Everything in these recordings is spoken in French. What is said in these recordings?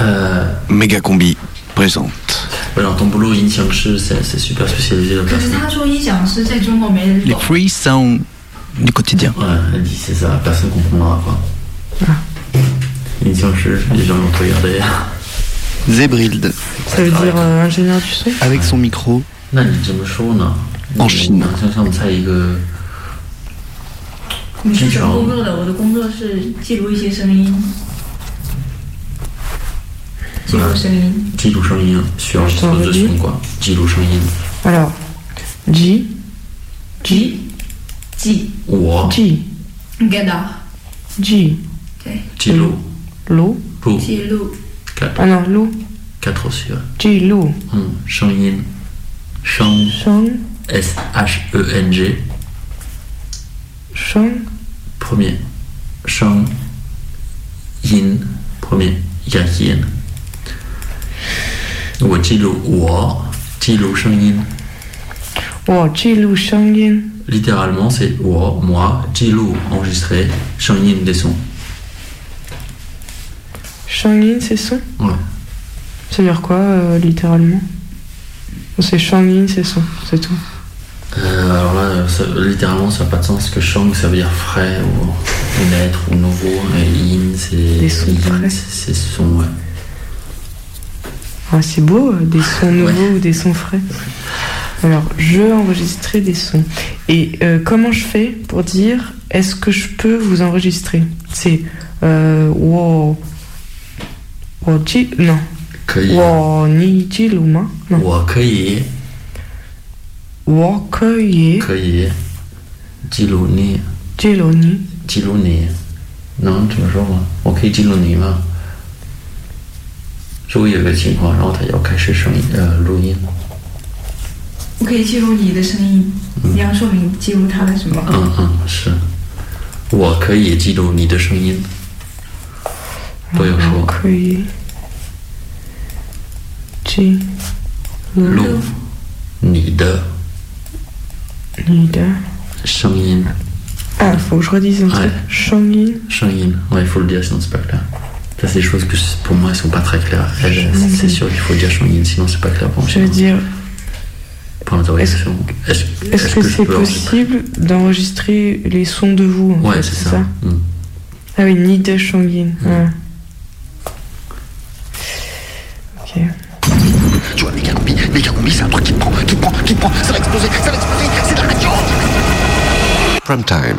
Euh, Méga combi présente. Alors ton boulot c'est super spécialisé Les free sont du quotidien. Ouais, elle dit c'est ça, personne comprendra quoi. Ah. les gens vont te regarder. Zébrilde. Ça veut dire euh, ingénieur du son Avec son micro. En Chine. Euh, sur Ji Lu Sur les deux quoi. Ji Lu Alors, Ji. Ji. Ji. Wo. Ji. Gada. Ji. Ji Lu. Lu. Lu. Ji Ah non, Lu. 4 aussi, ouais. Ji Lu. Hum, Shengyin. Sheng. Sheng. S-H-E-N-G. Sheng. Premier. Sheng. Yin. Premier. Yahin. 我记录我记录声音 Wo, J, Lu, Shang, Yin. ，littéralement c'est 我 moi 记录 enregistrer 声音 des sons。 Shang, Yin, c'est son Ouais. Ça veut dire quoi, euh, littéralement C'est Shang, Yin, c'est son, c'est tout. Euh, alors là, ça- littéralement, ça n'a pas de sens. Que Shang, ça veut dire frais ou, ou naître ou nouveau. Et Yin, c'est. Des sons yin, frais. C'est c'est son. ouais. Ah, c'est beau, euh, des sons nouveaux ou des sons frais. Alors, je enregistrer des sons. Et euh, comment je fais pour dire est-ce que je peux vous enregistrer? C'est euh, wow. wow non. Wow ni chi luma. Non. Wo kuyi. Wo kuyi. Kuyi. Jilu ni. Ni. Ni. Non, tu me ni. 注意有个情况，然后他要开始声音呃录音。我可以记录你的声音，你要说明记录他的什么？嗯嗯,是，我可以记录你的声音，不用说。可以记录你的你的声音。哎，复说第四次声音声音，我复述第四次表达。Ça, c'est des choses que pour moi, elles sont pas très claires. C'est sûr qu'il faut dire Shang-Yin, sinon c'est pas clair pour moi. Je veux dire. Est-ce est-ce que je c'est peux enregistrer possible d'enregistrer les sons de vous en Ouais, c'est ça. Mm. Ah oui, ni de Shangin. Ouais. Ok. Tu vois, Méga Combi, Méga Combi, c'est un truc qui prend, qui prend, qui prend, ça va exploser, ça va exploser, c'est de la radio Prime time.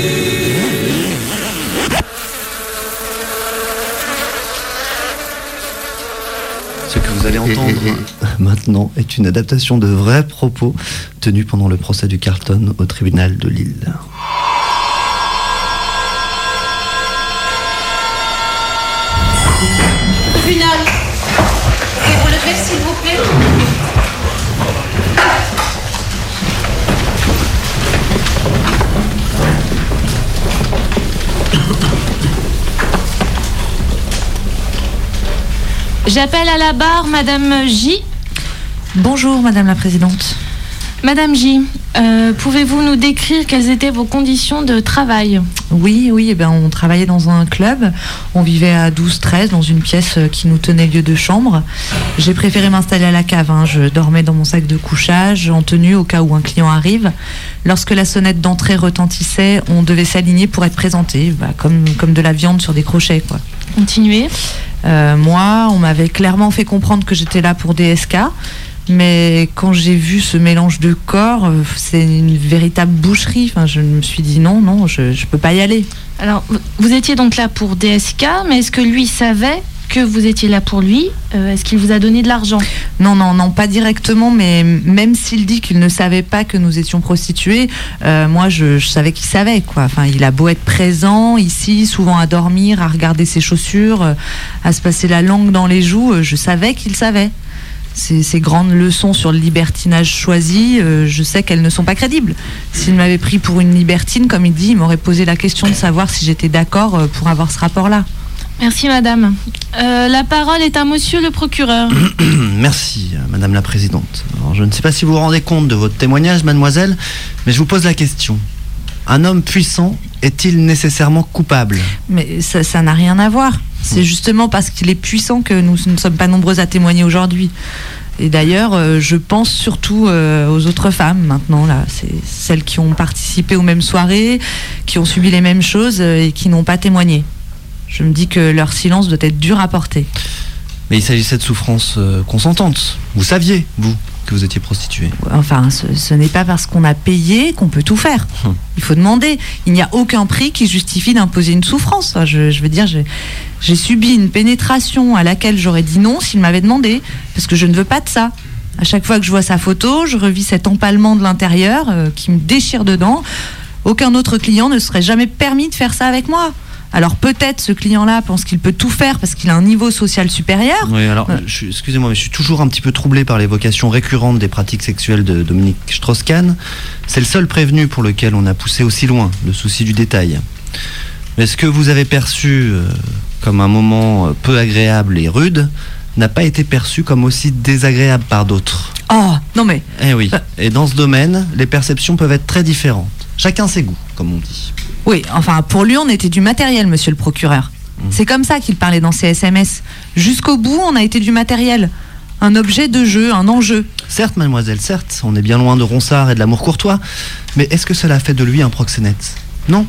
Vous allez entendre maintenant est une adaptation de vrais propos tenus pendant le procès du Carlton au tribunal de Lille. Tribunal. Et vous levez, s'il vous plaît. J'appelle à la barre Madame J. Bonjour, Madame la Présidente. Madame J, euh, pouvez-vous nous décrire quelles étaient vos conditions de travail? Oui, oui, eh ben, on travaillait dans un club. On vivait à 12-13 dans une pièce euh, qui nous tenait lieu de chambre. J'ai préféré m'installer à la cave. hein. Je dormais dans mon sac de couchage en tenue au cas où un client arrive. Lorsque la sonnette d'entrée retentissait, on devait s'aligner pour être présenté, bah, comme, comme de la viande sur des crochets. Quoi. Continuez. Euh, moi, on m'avait clairement fait comprendre que j'étais là pour DSK. Mais quand j'ai vu ce mélange de corps, euh, c'est une véritable boucherie. Enfin, je me suis dit non, non, je ne peux pas y aller. Alors, vous- vous étiez donc là pour DSK, mais est-ce que lui savait que vous étiez là pour lui Euh, Est-ce qu'il vous a donné de l'argent Non, non, non, pas directement, mais même s'il dit qu'il ne savait pas que nous étions prostituées, euh, moi je, savais qu'il savait, quoi. Enfin, il a beau être présent ici, souvent à dormir, à regarder ses chaussures, euh, à se passer la langue dans les joues, je savais qu'il savait. Ces, grandes leçons sur le libertinage choisi, je sais qu'elles ne sont pas crédibles. S'il m'avait pris pour une libertine, comme il dit, il m'aurait posé la question de savoir si j'étais d'accord pour avoir ce rapport-là. Merci madame. Euh, la parole est à monsieur le procureur. Merci, Madame la Présidente. Alors, je ne sais pas si vous vous rendez compte de votre témoignage, mademoiselle, mais je vous pose la question. Un homme puissant est-il nécessairement coupable? Mais ça ça n'a rien à voir. C'est justement parce qu'il est puissant que nous ne sommes pas nombreux à témoigner aujourd'hui. Et d'ailleurs, euh, je pense surtout euh, aux autres femmes maintenant, là. C'est celles qui ont participé aux mêmes soirées, qui ont subi les mêmes choses euh, et qui n'ont pas témoigné. Je me dis que leur silence doit être dur à porter. Mais il s'agissait de souffrances euh, consentantes. Vous saviez, vous, que vous étiez prostituée. Enfin, ce, ce n'est pas parce qu'on a payé qu'on peut tout faire. Hum. Il faut demander. Il n'y a aucun prix qui justifie d'imposer une souffrance. Je, je veux dire, j'ai- j'ai subi une pénétration à laquelle j'aurais dit non s'il m'avait demandé, parce que je ne veux pas de ça. À chaque fois que je vois sa photo, je revis cet empalement de l'intérieur euh, qui me déchire dedans. Aucun autre client ne serait jamais permis de faire ça avec moi. Alors peut-être ce client-là pense qu'il peut tout faire parce qu'il a un niveau social supérieur. Oui, alors, suis- excusez-moi, mais je suis toujours un petit peu troublé par l'évocation récurrente des pratiques sexuelles de Dominique Strauss-Kahn. C'est le seul prévenu pour lequel on a poussé aussi loin le souci du détail. Mais ce que vous avez perçu euh, comme un moment euh, peu agréable et rude n'a pas été perçu comme aussi désagréable par d'autres. Oh, non mais Eh oui. Et dans ce domaine, les perceptions peuvent être très différentes. Chacun ses goûts, comme on dit. Oui, enfin, pour lui, on était du matériel, monsieur le procureur. C'est comme ça qu'il parlait dans ses SMS. Jusqu'au bout, on a été du matériel. Un objet de jeu, un enjeu. Certes, mademoiselle, certes, on est bien loin de Ronsard et de l'amour courtois, mais est-ce que cela fait de lui un proxénète? Non.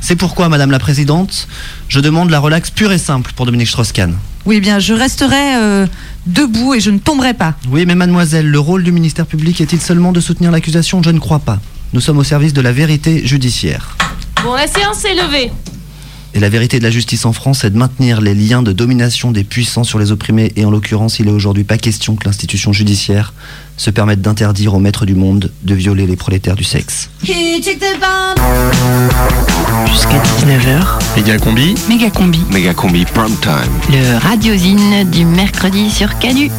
C'est pourquoi, madame la présidente, je demande la relaxe pure et simple pour Dominique Strauss-Kahn. Oui, bien, je resterai euh, debout et je ne tomberai pas. Oui, mais mademoiselle, le rôle du ministère public est-il seulement de soutenir l'accusation? Je ne crois pas. Nous sommes au service de la vérité judiciaire. Bon, la séance est levée. Et la vérité de la justice en France est de maintenir les liens de domination des puissants sur les opprimés, et en l'occurrence, il est aujourd'hui pas question que l'institution judiciaire se permette d'interdire aux maîtres du monde de violer les prolétaires du sexe. Jusqu'à 19h, Méga combi, méga combi. méga combi prime time. Le radiosine du mercredi sur Canu.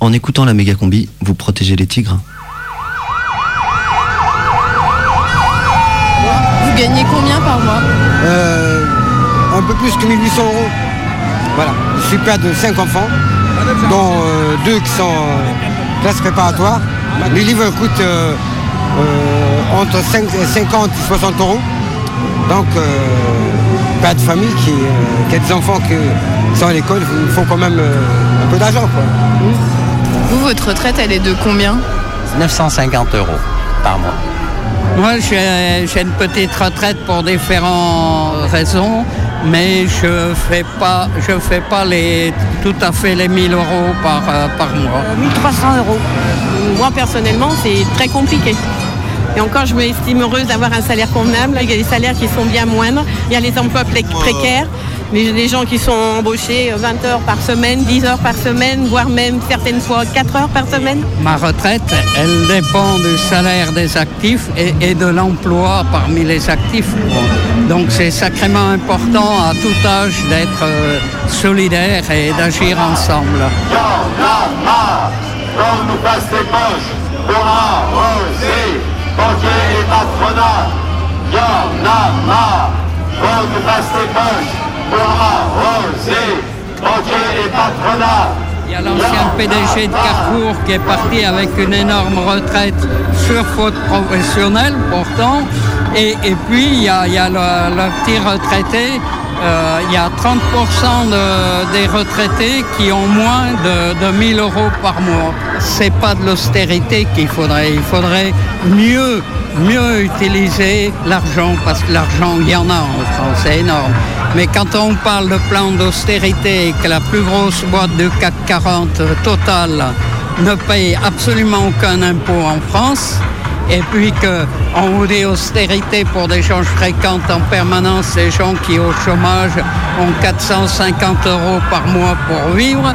En écoutant la méga combi, vous protégez les tigres. Vous gagnez combien par mois Euh, un peu plus que 1800 euros. Voilà. Je suis père de 5 enfants, dont euh, deux qui sont euh, classe préparatoire. Les livres coûtent euh, euh, entre 5 50 et 60 euros. Donc, euh, père de famille qui, euh, qui a des enfants qui sont à l'école, il faut quand même euh, un peu d'argent. quoi. Vous, votre retraite, elle est de combien? 950 euros par mois. Moi, j'ai j'ai une petite retraite pour différentes raisons, mais je fais pas, je fais pas les, tout à fait les 1000 euros par, euh, par mois. 1300 euros. Moi, personnellement, c'est très compliqué. Et encore, je m'estime heureuse d'avoir un salaire convenable. Il y a des salaires qui sont bien moindres. Il y a les emplois pré- précaires. Les, les gens qui sont embauchés 20 heures par semaine, 10 heures par semaine, voire même certaines fois 4 heures par semaine. Ma retraite, elle dépend du salaire des actifs et, et de l'emploi parmi les actifs. Donc c'est sacrément important à tout âge d'être euh, solidaire et d'agir ensemble. Quand nous passe les poches banquiers et patronat. A marre banquiers et patronat. Il y a l'ancien PDG de Carrefour qui est parti avec une énorme retraite sur faute professionnelle pourtant. Et, et puis il y a, il y a le, le petit retraité, il y a 30% de- des retraités qui ont moins de, de 1000 euros par mois. C'est pas de l'austérité qu'il faudrait, il faudrait mieux mieux utiliser l'argent parce que l'argent il y en a en France, c'est énorme. Mais quand on parle de plan d'austérité et que la plus grosse boîte de CAC 40 Total ne paye absolument aucun impôt en France, et puis qu'on vous dit austérité pour des gens que je fréquente en permanence, des gens qui au chômage ont 450 euros par mois pour vivre,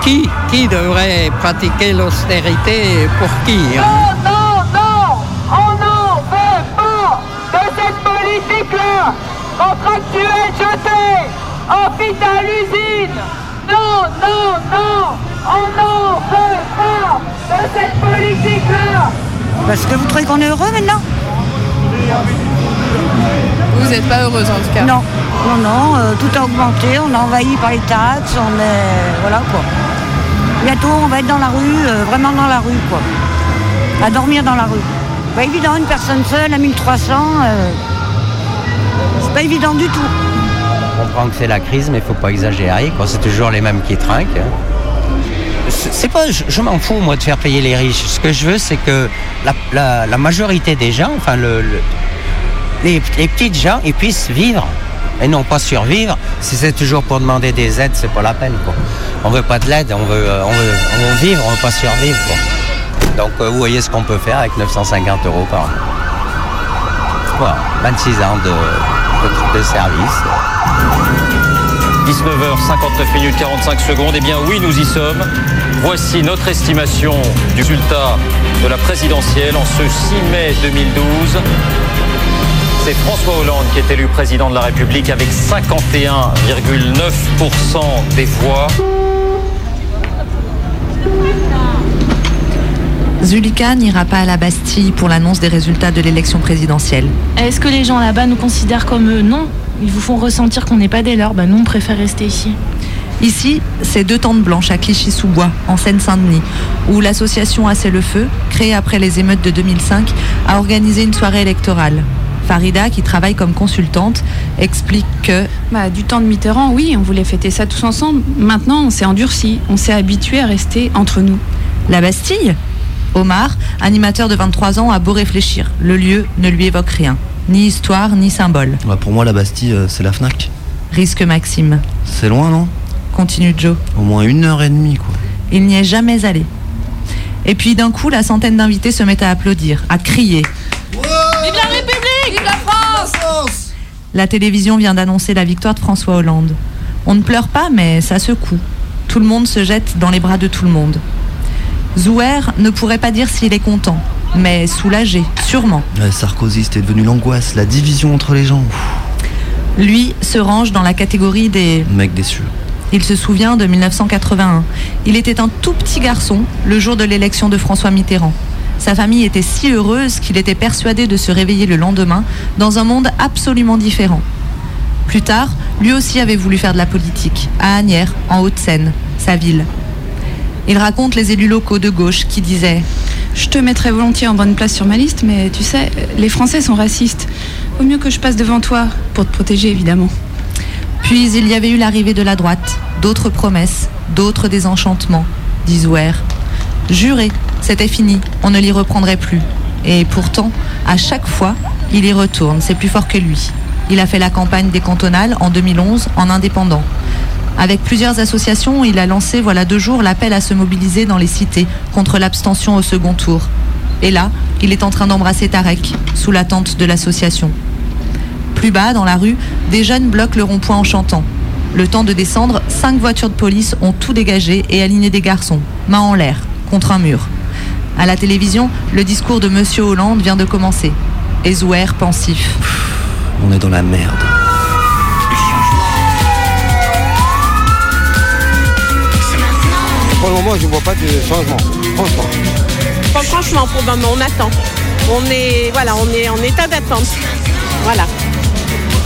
qui, qui devrait pratiquer l'austérité pour qui hein? Non, non, on n'en veut pas de cette politique-là. Contractuel jeté, hôpital usine. Non, non, non, on n'en veut pas de cette politique-là. Parce que vous trouvez qu'on est heureux maintenant Vous n'êtes pas heureuse en tout cas Non, non, non, euh, tout a augmenté, on est envahi par les taxes, on est. Voilà quoi. Bientôt on va être dans la rue, euh, vraiment dans la rue quoi. À dormir dans la rue. Pas évident, une personne seule à 1300, euh, c'est pas évident du tout. On comprend que c'est la crise, mais il faut pas exagérer. quoi. C'est toujours les mêmes qui trinquent. hein. C'est pas, je, m'en fous moi de faire payer les riches. Ce que je veux, c'est que la, majorité des gens, enfin le, le- les, petites gens, ils puissent vivre et non pas survivre. Si c'est toujours pour demander des aides, c'est pas la peine. Quoi. On veut pas de l'aide, on veut, euh, on veut, on veut vivre, on veut pas survivre. Donc euh, vous voyez ce qu'on peut faire avec 950 euros par mois. Voilà, 26 ans de service. 19h59 minutes 45 secondes. Eh bien oui, nous y sommes. Voici notre estimation du résultat de la présidentielle en ce 6 mai 2012. C'est François Hollande qui est élu président de la République avec 51,9% des voix. Zulika n'ira pas à la Bastille pour l'annonce des résultats de l'élection présidentielle. Est-ce que les gens là-bas nous considèrent comme euh, non Ils vous font ressentir qu'on n'est pas des leurs Bah nous, on préfère rester ici. Ici, c'est deux tentes blanches à Clichy-sous-Bois, en Seine-Saint-Denis, où l'association Assez le Feu, créée après les émeutes de 2005, a organisé une soirée électorale. Farida, qui travaille comme consultante, explique que Bah, du temps de Mitterrand, oui, on voulait fêter ça tous ensemble. Maintenant, on s'est endurci, on s'est habitué à rester entre nous. la Bastille Omar, animateur de 23 ans, a beau réfléchir. Le lieu ne lui évoque rien. Ni histoire, ni symbole. Pour moi, la Bastille, euh, c'est la Fnac. Risque Maxime. C'est loin, non? Continue Joe. Au moins une heure et demie, quoi. Il n'y est jamais allé. Et puis d'un coup, la centaine d'invités se met à applaudir, à crier. Vive la République Vive la France La télévision vient d'annoncer la victoire de François Hollande. On ne pleure pas, mais ça secoue. Tout le monde se jette dans les bras de tout le monde. Zouer ne pourrait pas dire s'il est content, mais soulagé, sûrement. Ouais, Sarkozy, c'était devenu l'angoisse, la division entre les gens. Lui se range dans la catégorie des... mec déçu. Il se souvient de 1981. Il était un tout petit garçon le jour de l'élection de François Mitterrand. Sa famille était si heureuse qu'il était persuadé de se réveiller le lendemain dans un monde absolument différent. Plus tard, lui aussi avait voulu faire de la politique, à Agnières, en Haute-Seine, sa ville. Il raconte les élus locaux de gauche qui disaient Je te mettrais volontiers en bonne place sur ma liste, mais tu sais, les Français sont racistes. Vaut mieux que je passe devant toi, pour te protéger évidemment. Puis il y avait eu l'arrivée de la droite, d'autres promesses, d'autres désenchantements, dit. Juré, c'était fini, on ne l'y reprendrait plus. Et pourtant, à chaque fois, il y retourne, c'est plus fort que lui. Il a fait la campagne des cantonales en 2011 en indépendant. Avec plusieurs associations, il a lancé, voilà deux jours, l'appel à se mobiliser dans les cités contre l'abstention au second tour. Et là, il est en train d'embrasser Tarek, sous la tente de l'association. Plus bas, dans la rue, des jeunes bloquent le rond-point en chantant. Le temps de descendre, cinq voitures de police ont tout dégagé et aligné des garçons, main en l'air, contre un mur. À la télévision, le discours de Monsieur Hollande vient de commencer. Et Zouer pensif. On est dans la merde. Pour le moment, je ne vois pas de changement. Franchement. Franchement, pour le moment, on attend. On est, voilà, on est en état d'attente. Voilà.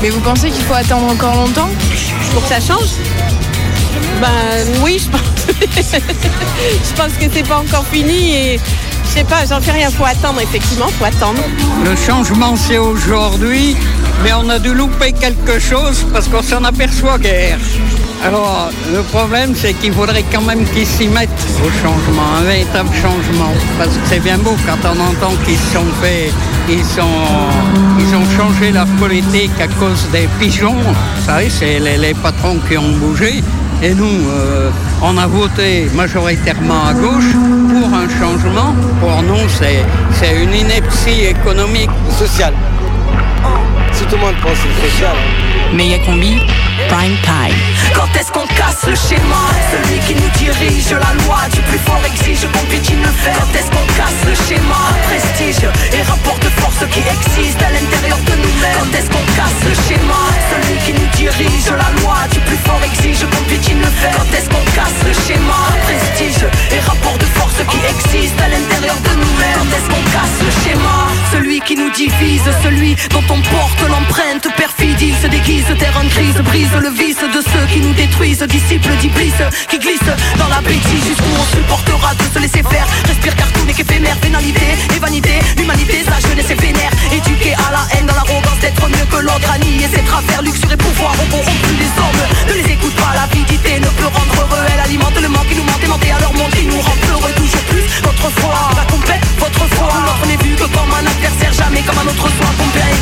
Mais vous pensez qu'il faut attendre encore longtemps? Pour que ça change? Ben oui, je pense. je pense que c'est pas encore fini et je sais pas, j'en fais rien. Faut attendre, effectivement, faut attendre. Le changement, c'est aujourd'hui, mais on a dû louper quelque chose parce qu'on s'en aperçoit guère. Alors, le problème, c'est qu'il faudrait quand même qu'ils s'y mettent au changement, un véritable changement. Parce que c'est bien beau quand on entend qu'ils sont ils, sont, ils ont changé leur politique à cause des pigeons. Vous savez, c'est les, les patrons qui ont bougé. Et nous, euh, on a voté majoritairement à gauche pour un changement. Pour nous, c'est c'est une ineptie économique. Social. Si tout le monde pense le social. Méga combi, prime time. Quand est-ce qu'on casse le schéma? Celui qui nous dirige, la loi du plus fort exige qu'on piétine le fer Quand est-ce qu'on casse le schéma? Prestige et rapport de force qui existent à l'intérieur de nous-mêmes. Quand est-ce qu'on casse le schéma? Celui qui nous dirige, la loi du plus fort exige qu'on piétine le fer Quand est-ce qu'on casse le schéma? Prestige et rapport de force qui existent à l'intérieur de nous-mêmes. Quand est-ce qu'on casse le schéma? Celui qui nous divise, celui dont on porte détruisent, disciples d'Iblis qui glissent dans la bêtise jusqu'où on supportera de se laisser faire. Respire cartoon et qu'éphémère, pénalité et vanité, l'humanité, sa jeunesse est vénère, éduquée à la haine, dans l'arrogance d'être mieux que l'autre, à nier ses travers, luxure et pouvoir, on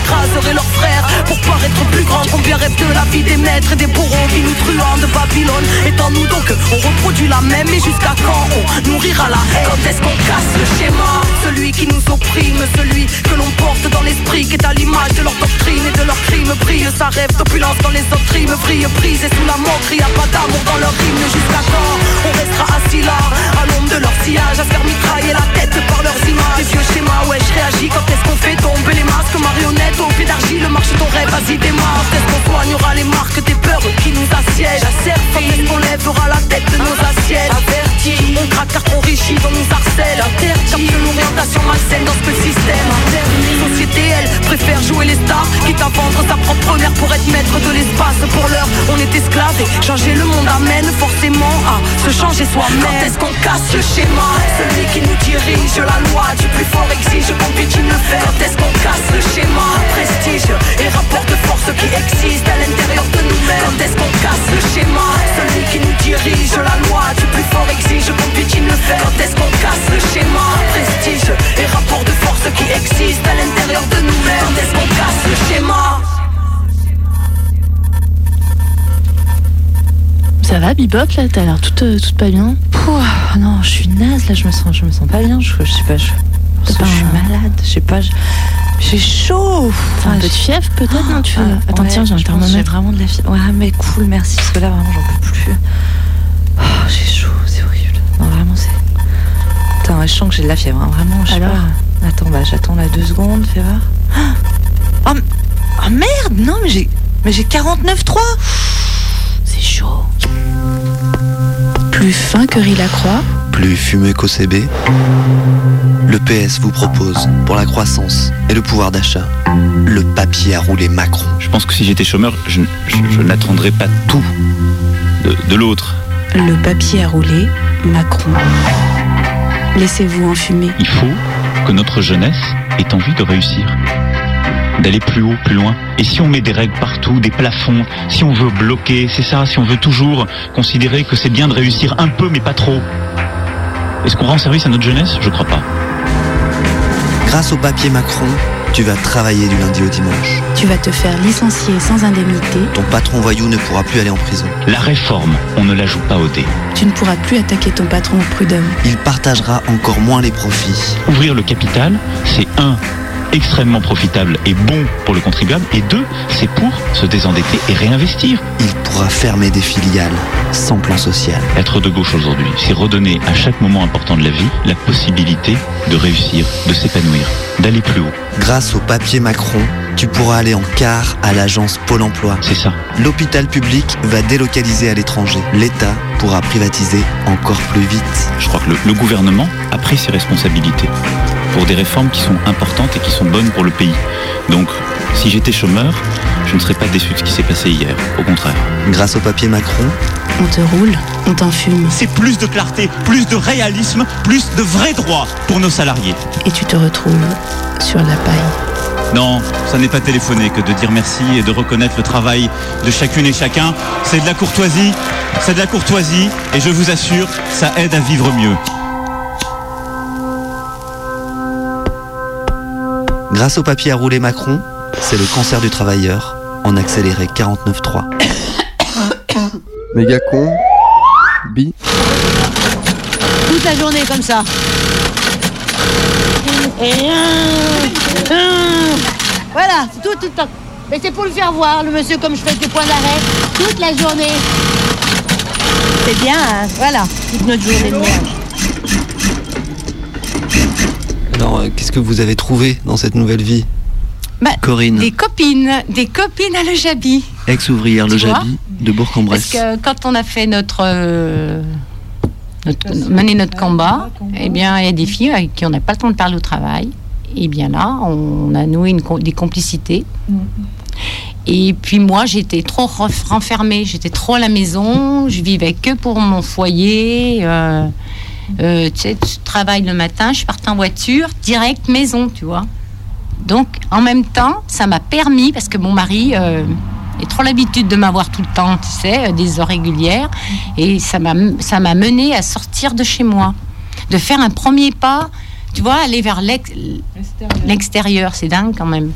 écraseraient leurs frères. Pour paraître plus grand, combien rêvent de la vie des maîtres et des bourreaux qui nous truand de Babylone. Étant-nous donc, on reproduit la même, et jusqu'à quand on nourrira la haine? Quand est-ce qu'on casse le schéma? Celui qui nous opprime, celui que l'on porte dans l'esprit, qui est à l'image de leur doctrine et de leurs crimes, brille sa rêve d'opulence dans les autres rimes, brille, brise et sous la montre, y a pas d'amour dans leur hymne. Jusqu'à quand on restera assis là, à l'ombre de leur sillage, à faire mitrailler la tête par leurs images? Les vieux schémas, ouais, je réagis. Quand est-ce qu'on fait tomber les masques? Marionnettes au pied d'argile, marche ton rêve, vas-y démarre. Est-ce qu'on soignera les marques des peurs qui nous assiègent. Est-ce qu'on lèvera la tête de nos assiettes? Averti, on craque car on richit, on nous harcèle. Interdit, l'orientation malsaine dans ce système. Interdit, société elle préfère jouer les stars Quitte à vendre sa propre mère pour être maître de l'espace. Pour l'heure, on est esclave et changer le monde amène forcément à se changer soi-même. Quand est-ce qu'on casse le schéma? Celui qui nous dirige, la loi du plus fort exige qu'on piétine le fer Quand est-ce qu'on casse le schéma? Prestige et rapport de force qui existe à l'intérieur de nous-mêmes. Quand est-ce qu'on casse le schéma? Celui qui nous dirige, la loi du plus fort exige qu'on piétine le fer Quand est-ce qu'on casse le schéma? Prestige et rapport de force qui existe à l'intérieur de nous-mêmes. Quand est-ce qu'on casse le schéma? Ça va, Bibop, là? T'as l'air toute, euh, toute pas bien. Pouah, non, je suis naze là, je me sens, je me sens pas bien. Je, je sais pas, je, que je suis malade. Je sais pas, je- j'ai chaud. T'as un peu de fièvre peut-être, non tu... Euh, Attends, ouais, tiens, j'ai un thermomètre. J'ai vraiment de la fièvre. Ouais, mais cool, merci. Parce que là, vraiment, j'en peux plus. Oh, j'ai chaud, c'est horrible. Non, vraiment, c'est. Attends, ouais, je sens que j'ai de la fièvre. hein, Vraiment, je sais Alors pas. Attends, bah, j'attends là deux secondes, fais voir. Oh, oh, merde Non, mais j'ai. Mais j'ai 49,3 C'est chaud. Plus fin que rit la Plus fumé qu'OCB, le PS vous propose, pour la croissance et le pouvoir d'achat, le papier à rouler Macron. Je pense que si j'étais chômeur, je, je- je n'attendrais pas tout de, de l'autre. le papier à rouler, Macron. Laissez-vous enfumer. Il faut que notre jeunesse ait envie de réussir, d'aller plus haut, plus loin. Et si on met des règles partout, des plafonds, si on veut bloquer, c'est ça, si on veut toujours considérer que c'est bien de réussir un peu mais pas trop, est-ce qu'on rend service à notre jeunesse? Je crois pas. Grâce au papier Macron, tu vas travailler du lundi au dimanche. Tu vas te faire licencier sans indemnité. Ton patron voyou ne pourra plus aller en prison. La réforme, on ne la joue pas au dé. Tu ne pourras plus attaquer ton patron au prud'homme. Il partagera encore moins les profits. Ouvrir le capital, c'est un extrêmement profitable et bon pour le contribuable, et deux, c'est pour se désendetter et réinvestir. Il pourra fermer des filiales sans plan social. Être de gauche aujourd'hui, c'est redonner à chaque moment important de la vie la possibilité de réussir, de s'épanouir, d'aller plus haut. Grâce au papier Macron, tu pourras aller en quart à l'agence Pôle emploi. C'est ça. L'hôpital public va délocaliser à l'étranger. L'État pourra privatiser encore plus vite. Je crois que le, le gouvernement a pris ses responsabilités pour des réformes qui sont importantes et qui sont bonnes pour le pays. Donc, si j'étais chômeur, je ne serais pas déçu de ce qui s'est passé hier. Au contraire. Grâce au papier Macron, On te roule, on t'enfume. C'est plus de clarté, plus de réalisme, plus de vrais droits pour nos salariés. Et tu te retrouves sur la paille. Non, ça n'est pas téléphoner que de dire merci et de reconnaître le travail de chacune et chacun. C'est de la courtoisie, c'est de la courtoisie et je vous assure, ça aide à vivre mieux. Grâce au papier à rouler Macron, c'est le cancer du travailleur en accéléré 49.3. Méga con. Bi. Toute la journée comme ça. Et voilà, c'est tout, tout le temps. Mais c'est pour le faire voir, le monsieur, comme je fais des points d'arrêt, toute la journée. C'est bien, hein, voilà, toute notre journée de merde. Alors, euh, qu'est-ce que vous avez trouvé dans cette nouvelle vie Bah, Corinne, Des copines, des copines à Le Jabi. ex-ouvrière Le Jabi de Parce Bourg-en-Bresse. que quand on a fait notre, euh, notre- mené notre combat, eh bien, il y a des filles avec qui on n'a pas le temps de parler au travail. Et bien là, on a noué une des complicités. Et puis moi, j'étais trop renfermée, j'étais trop à la maison, je vivais que pour mon foyer. euh, euh, tu sais, tu travailles le matin, je partais en voiture, direct maison, tu vois. Donc, en même temps, ça m'a permis, parce que mon mari euh, a trop l'habitude de m'avoir tout le temps, tu sais, euh, des heures régulières, et ça m'a mené à sortir de chez moi, de faire un premier pas, tu vois, aller vers l'ex- l'extérieur, c'est dingue quand même.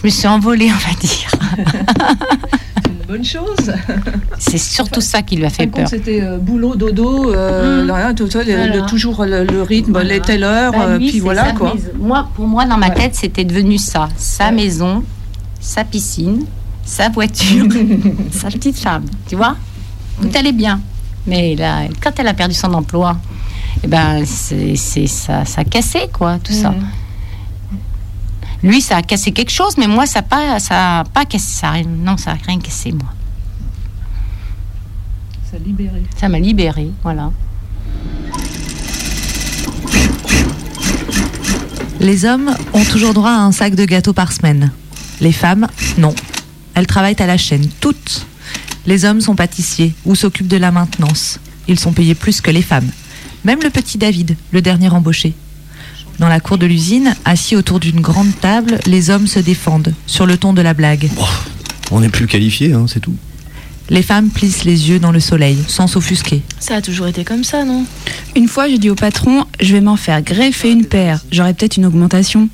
Je me suis envolée, on va dire. Bonne chose. C'est surtout ça qui lui a fait peur. C'était euh, boulot, dodo, euh, Mm. toujours le, rythme, les telle heure, Bah, euh, puis voilà quoi. Moi, pour moi, dans ma tête, c'était devenu ça. Sa maison, sa piscine, sa voiture, sa petite femme. Tu vois Tout allait bien. Mais là, quand elle a perdu son emploi, eh ben, c'est, c'est- ça, ça a cassé, quoi, tout ça. Lui, ça a cassé quelque chose, mais moi, ça n'a pas, ça a pas cassé. Ça, a rien- non, ça n'a rien cassé, moi. Ça libéré. Ça m'a libérée, voilà. Les hommes ont toujours droit à un sac de gâteaux par semaine. Les femmes, non. Elles travaillent à la chaîne, toutes. Les hommes sont pâtissiers ou s'occupent de la maintenance. Ils sont payés plus que les femmes. Même le petit David, le dernier embauché. Dans la cour de l'usine, assis autour d'une grande table, les hommes se défendent, sur le ton de la blague. On n'est plus qualifié, hein, c'est tout. Les femmes plissent les yeux dans le soleil, sans s'offusquer. Ça a toujours été comme ça, non? Une fois, j'ai dit au patron, je vais m'en faire greffer une paire. J'aurai peut-être une augmentation.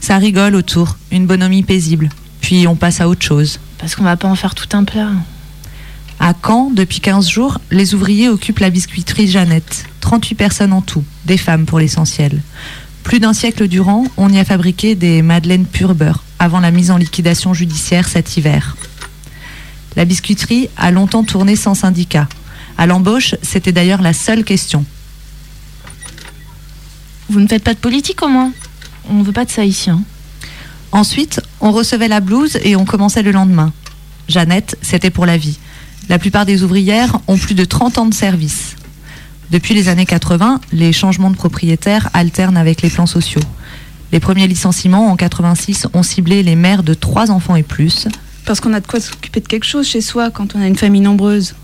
Ça rigole autour, une bonhomie paisible. Puis on passe à autre chose. Parce qu'on va pas en faire tout un plat. À Caen, depuis 15 jours, les ouvriers occupent la biscuiterie Jeannette. 38 personnes en tout, des femmes pour l'essentiel. Plus d'un siècle durant, on y a fabriqué des madeleines pur beurre, avant la mise en liquidation judiciaire cet hiver. La biscuiterie a longtemps tourné sans syndicat. À l'embauche, c'était d'ailleurs la seule question. Vous ne faites pas de politique au moins? On veut pas de ça ici. Hein. Ensuite, on recevait la blouse et on commençait le lendemain. Jeannette, c'était pour la vie. La plupart des ouvrières ont plus de 30 ans de service. Depuis les années 80, les changements de propriétaires alternent avec les plans sociaux. Les premiers licenciements en 86 ont ciblé les mères de 3 enfants et plus. Parce qu'on a de quoi s'occuper de quelque chose chez soi quand on a une famille nombreuse.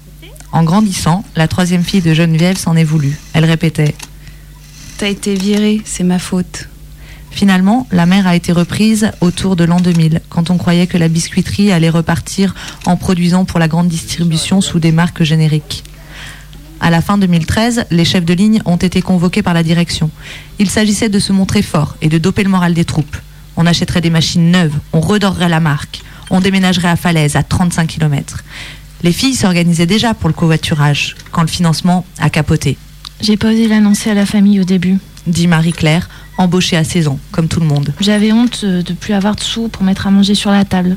En grandissant, la troisième fille de Geneviève s'en est voulu. Elle répétait t'as été viré, c'est ma faute. Finalement, la mer a été reprise autour de l'an 2000, quand on croyait que la biscuiterie allait repartir en produisant pour la grande distribution sous des marques génériques. À la fin 2013, les chefs de ligne ont été convoqués par la direction. Il s'agissait de se montrer fort et de doper le moral des troupes. On achèterait des machines neuves, on redorerait la marque, on déménagerait à Falaise, à 35 km. Les filles s'organisaient déjà pour le covoiturage, quand le financement a capoté. J'ai pas osé l'annoncer à la famille au début. Dit Marie-Claire, embauchée à 16 ans, comme tout le monde. J'avais honte euh, de plus avoir de sous pour mettre à manger sur la table.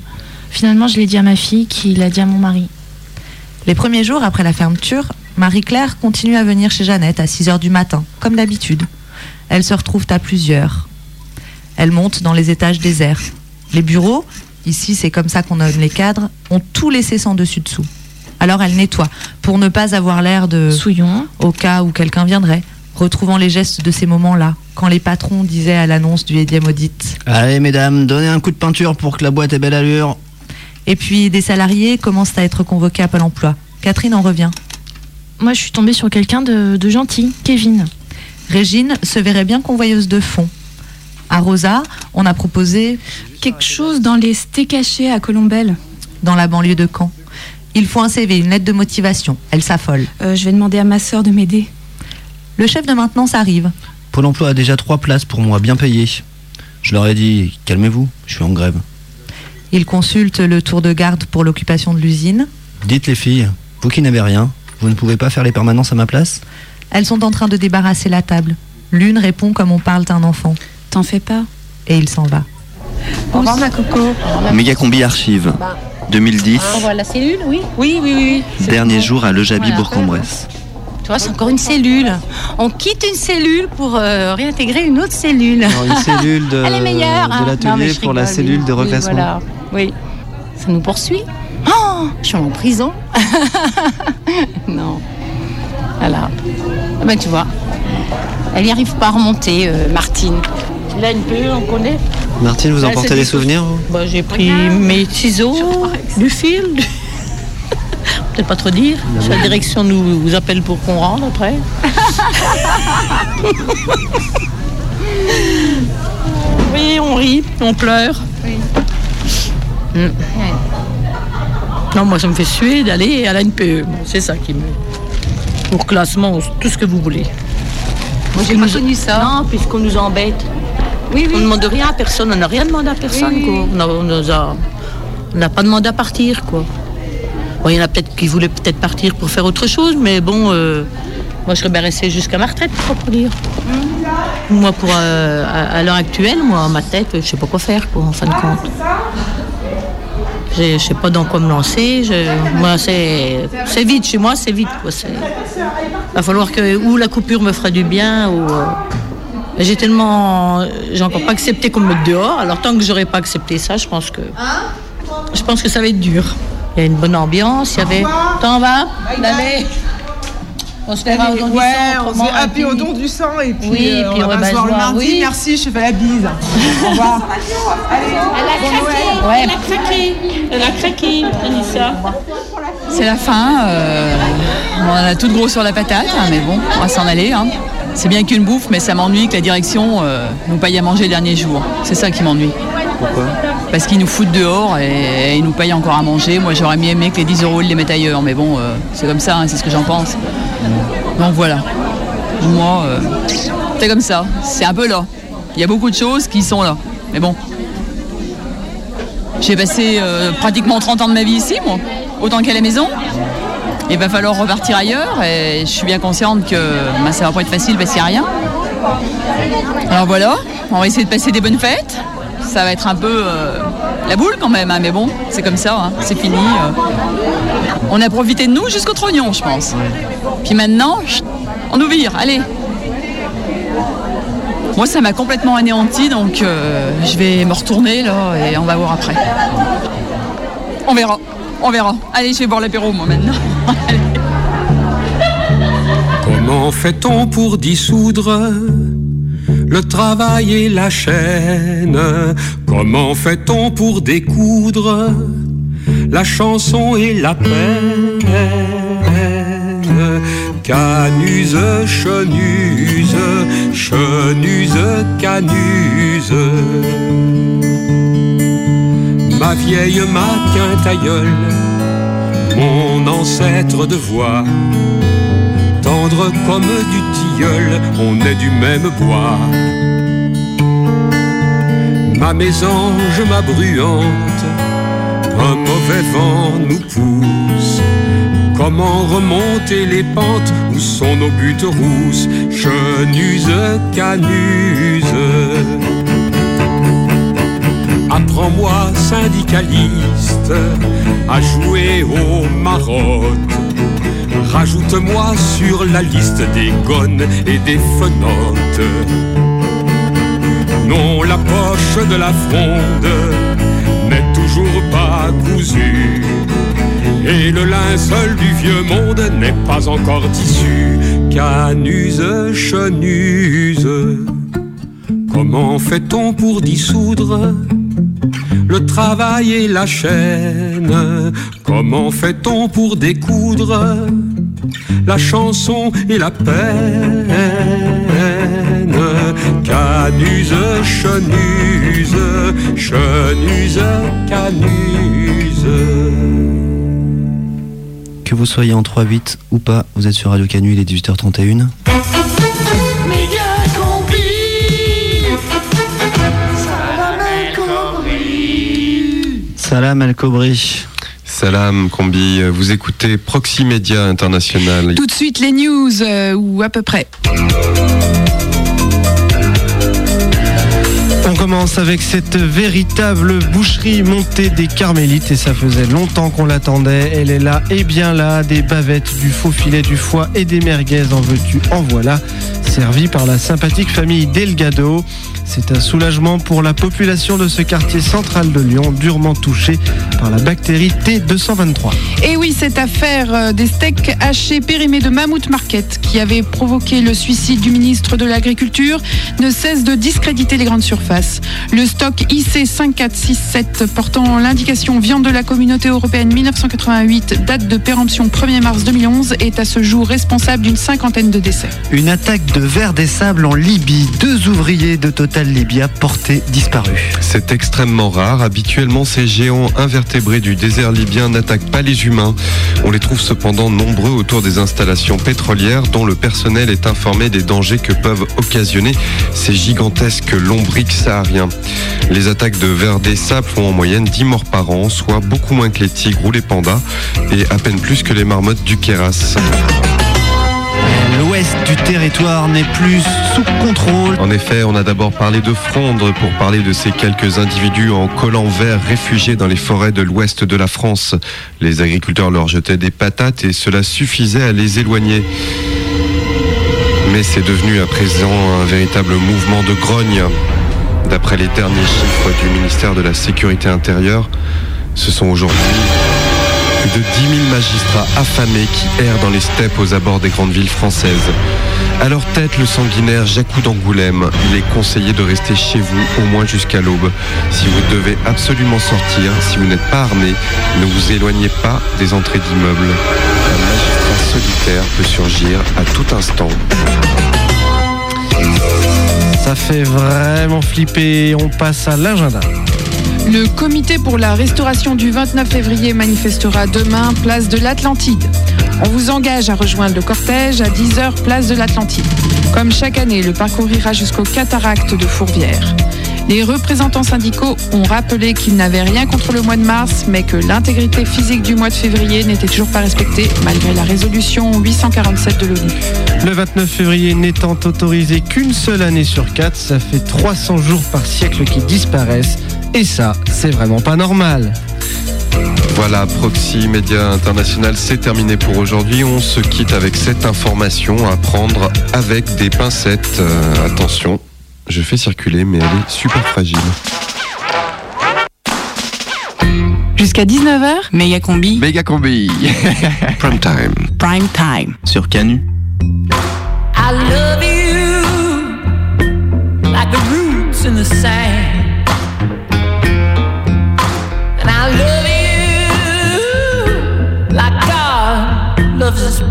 Finalement, je l'ai dit à ma fille, qui l'a dit à mon mari. Les premiers jours après la fermeture, Marie-Claire continue à venir chez Jeannette à 6 heures du matin, comme d'habitude. Elles se retrouvent à plusieurs. Elles montent dans les étages déserts. Les bureaux, ici c'est comme ça qu'on nomme les cadres, ont tout laissé sans dessus-dessous. Alors elles nettoient, pour ne pas avoir l'air de... Souillon. Au cas où quelqu'un viendrait, retrouvant les gestes de ces moments-là, quand les patrons disaient à l'annonce du Edia Maudite. Allez, mesdames, donnez un coup de peinture pour que la boîte ait belle allure. Et puis des salariés commencent à être convoqués à Pôle emploi. Catherine en revient. Moi, je suis tombée sur quelqu'un de, de gentil, Kevin. Régine se verrait bien convoyeuse de fond. À Rosa, on a proposé Quelque chose dans les steaks cachés à Colombelle. dans la banlieue de Caen. Il faut un CV, une lettre de motivation. Elle s'affole. Euh, je vais demander à ma sœur de m'aider. Le chef de maintenance arrive. Pôle emploi a déjà trois places pour moi, bien payées. Je leur ai dit, calmez-vous, je suis en grève. Il consulte le tour de garde pour l'occupation de l'usine. Dites les filles, vous qui n'avez rien, vous ne pouvez pas faire les permanences à ma place Elles sont en train de débarrasser la table. L'une répond comme on parle d'un enfant. T'en fais pas. Et il s'en va. Au revoir, ma coco. Méga-combi archive, 2010, On voit la cellule, oui Oui, oui, oui. dernier jour à Le Jabi Voilà. Bourg-en-Bresse. Tu vois, c'est encore une cellule. On quitte une cellule pour euh, réintégrer une autre cellule. une cellule de, Elle est meilleure. hein. de l'atelier pour la cellule oui. de Oui, reclassement. voilà. Oui. Ça nous poursuit. Oh, je suis en prison. non. Voilà. Ah ben, tu vois. Elle n'y arrive pas à remonter, euh, Martine. Là, une peu, on connaît. Martine, vous en Ouais, portez des souvenirs Bah, j'ai pris mes ciseaux, du fil. du- Peut-être pas trop dire. La direction nous, nous appelle pour qu'on rentre après. oui, on rit, on pleure. Mm. Non, moi, ça me fait suer d'aller à la NPE. C'est ça qui me. Pour classement, tout ce que vous voulez. Moi, j'ai pas connu ça. Non, puisqu'on nous embête. Oui, oui. On ne demande rien à personne, on n'a rien demandé à personne. Oui, quoi. On a- on nous a- on n'a pas demandé à partir. Quoi. Bon, il y en a peut-être qui voulaient peut-être partir pour faire autre chose, mais bon, euh, moi je serais bien restée jusqu'à ma retraite, pour dire. Moi, pour, euh, à, à l'heure actuelle, moi, ma tête, je sais pas quoi faire, quoi, en fin de compte. Je sais pas dans quoi me lancer. Je, moi, c'est c'est vite. Chez moi, c'est vite. Quoi. C'est- va falloir que ou la coupure me fera du bien ou. euh, j'ai tellement, j'ai encore pas accepté qu'on me mette dehors. Alors tant que j'aurais pas accepté ça, je pense que, je pense que ça va être dur. Il y a une bonne ambiance. Il y avait. T'en vas. On se verra au don du ouais, sang. on se fait puis- au don du sang et puis, Oui, euh, puis on on va se voir le mardi. oui. Merci, je te fais la bise. Au revoir. Elle a craqué. Ouais. Elle a craqué. Elle a craqué, Anissa. C'est la fin. euh, on a tout gros sur la patate, hein, mais bon, on va s'en aller. hein. C'est bien qu'une bouffe, mais ça m'ennuie que la direction euh, nous paye à manger le dernier jour. C'est ça qui m'ennuie. Pourquoi Parce qu'ils nous foutent dehors et, et ils nous payent encore à manger. Moi, j'aurais mieux aimé que les 10 euros, ils les mettent ailleurs. Mais bon, euh, c'est comme ça, hein, c'est ce que j'en pense. Donc voilà. Moi, euh, c'est comme ça. C'est un peu là. Il y a beaucoup de choses qui sont là. Mais bon. J'ai passé euh, pratiquement 30 ans de ma vie ici, moi. Autant qu'à la maison. Il va falloir repartir ailleurs et je suis bien consciente que ben, ça va pas être facile parce qu'il n'y a rien. Alors voilà, on va essayer de passer des bonnes fêtes. Ça va être un peu euh, la boule quand même, hein, mais bon, c'est comme ça, hein, c'est fini. On a profité de nous jusqu'au trognon, je pense. Puis maintenant, on nous vire, allez. Moi, ça m'a complètement anéanti, donc euh, je vais me retourner là et on va voir après. On verra, on verra. Allez, je vais boire l'apéro moi maintenant. Comment fait-on pour dissoudre le travail et la chaîne? Comment fait-on pour découdre la chanson et la peine Canuse, chenuse, chenuse, canuse. Ma vieille ma quintailleule, mon ancêtre de voix, tendre comme du tilleul, on est du même bois. Ma mésange, ma bruante, mauvais vent nous pousse. Comment remonter les pentes où sont nos buttes rousses Chenuse, canuse. Apprends-moi, syndicaliste, à jouer au marotte. Rajoute-moi sur la liste des gonnes et des fenottes. Non, la poche de la fronde Et le linceul du vieux monde n'est pas encore tissu. Canuse, chenuse. Comment fait-on pour dissoudre le travail et la chaîne? Comment fait-on pour découdre la chanson et la peine? Canuse, chenuse, chenuse, canuse. Que vous soyez en 3-8 ou pas, vous êtes sur Radio Canu, il est 18h31. Méga combi Salam Al Kobri. Salam Combi, vous écoutez Proxy Média International. Tout de suite les news, euh, ou à peu près. Avec cette véritable boucherie montée des Carmélites et ça faisait longtemps qu'on l'attendait. Elle est là et bien là, des bavettes, du faux filet, du foie et des merguez en veux-tu, en voilà, servis par la sympathique famille Delgado. C'est un soulagement pour la population de ce quartier central de Lyon, durement touché par la bactérie T223. Et oui, cette affaire euh, des steaks hachés périmés de Mammouth Market, qui avait provoqué le suicide du ministre de l'Agriculture, ne cesse de discréditer les grandes surfaces. Le stock IC 5467 portant l'indication viande de la communauté européenne 1988, date de péremption 1er mars 2011, est à ce jour responsable d'une cinquantaine de décès. Une attaque de verre des sables en Libye. Deux ouvriers de Total Libya portés disparus. C'est extrêmement rare. Habituellement, ces géants invertébrés du désert libyen n'attaquent pas les humains. On les trouve cependant nombreux autour des installations pétrolières dont le personnel est informé des dangers que peuvent occasionner ces gigantesques lombrics sahariens. Les attaques de vers des sables font en moyenne 10 morts par an, soit beaucoup moins que les tigres ou les pandas et à peine plus que les marmottes du Kéras. Du territoire n'est plus sous contrôle. En effet, on a d'abord parlé de fronde pour parler de ces quelques individus en collant vert réfugiés dans les forêts de l'ouest de la France. Les agriculteurs leur jetaient des patates et cela suffisait à les éloigner. Mais c'est devenu à présent un véritable mouvement de grogne. D'après les derniers chiffres du ministère de la Sécurité intérieure, ce sont aujourd'hui plus de 10 000 magistrats affamés qui errent dans les steppes aux abords des grandes villes françaises. À leur tête, le sanguinaire Jacou d'Angoulême. Il est conseillé de rester chez vous au moins jusqu'à l'aube. Si vous devez absolument sortir, si vous n'êtes pas armé, ne vous éloignez pas des entrées d'immeubles. Un magistrat solitaire peut surgir à tout instant. Ça fait vraiment flipper. On passe à l'agenda. Le comité pour la restauration du 29 février manifestera demain place de l'Atlantide. On vous engage à rejoindre le cortège à 10h place de l'Atlantide. Comme chaque année, le parcours ira jusqu'au cataracte de Fourvière. Les représentants syndicaux ont rappelé qu'ils n'avaient rien contre le mois de mars, mais que l'intégrité physique du mois de février n'était toujours pas respectée, malgré la résolution 847 de l'ONU. Le 29 février n'étant autorisé qu'une seule année sur quatre, ça fait 300 jours par siècle qui disparaissent. Et ça, c'est vraiment pas normal. Voilà, Proxy Média International, c'est terminé pour aujourd'hui. On se quitte avec cette information à prendre avec des pincettes. Euh, attention, je fais circuler, mais elle est super fragile. Jusqu'à 19h Méga combi. Méga combi. Prime time. Prime time. Sur Canu. I love you like the roots in the sand. just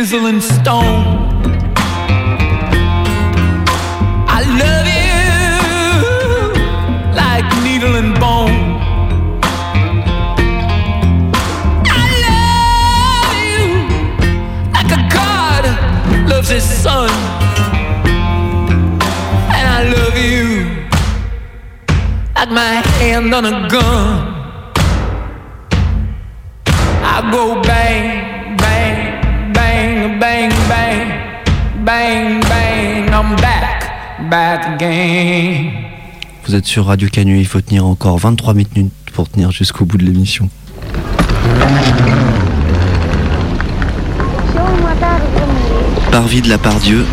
Like chisel and stone. I love you like needle and bone. I love you like a god loves his son. And I love you like my hand on a gun. Vous êtes sur Radio Canu, il faut tenir encore 23 minutes pour tenir jusqu'au bout de l'émission. Parvis de la Pardieu,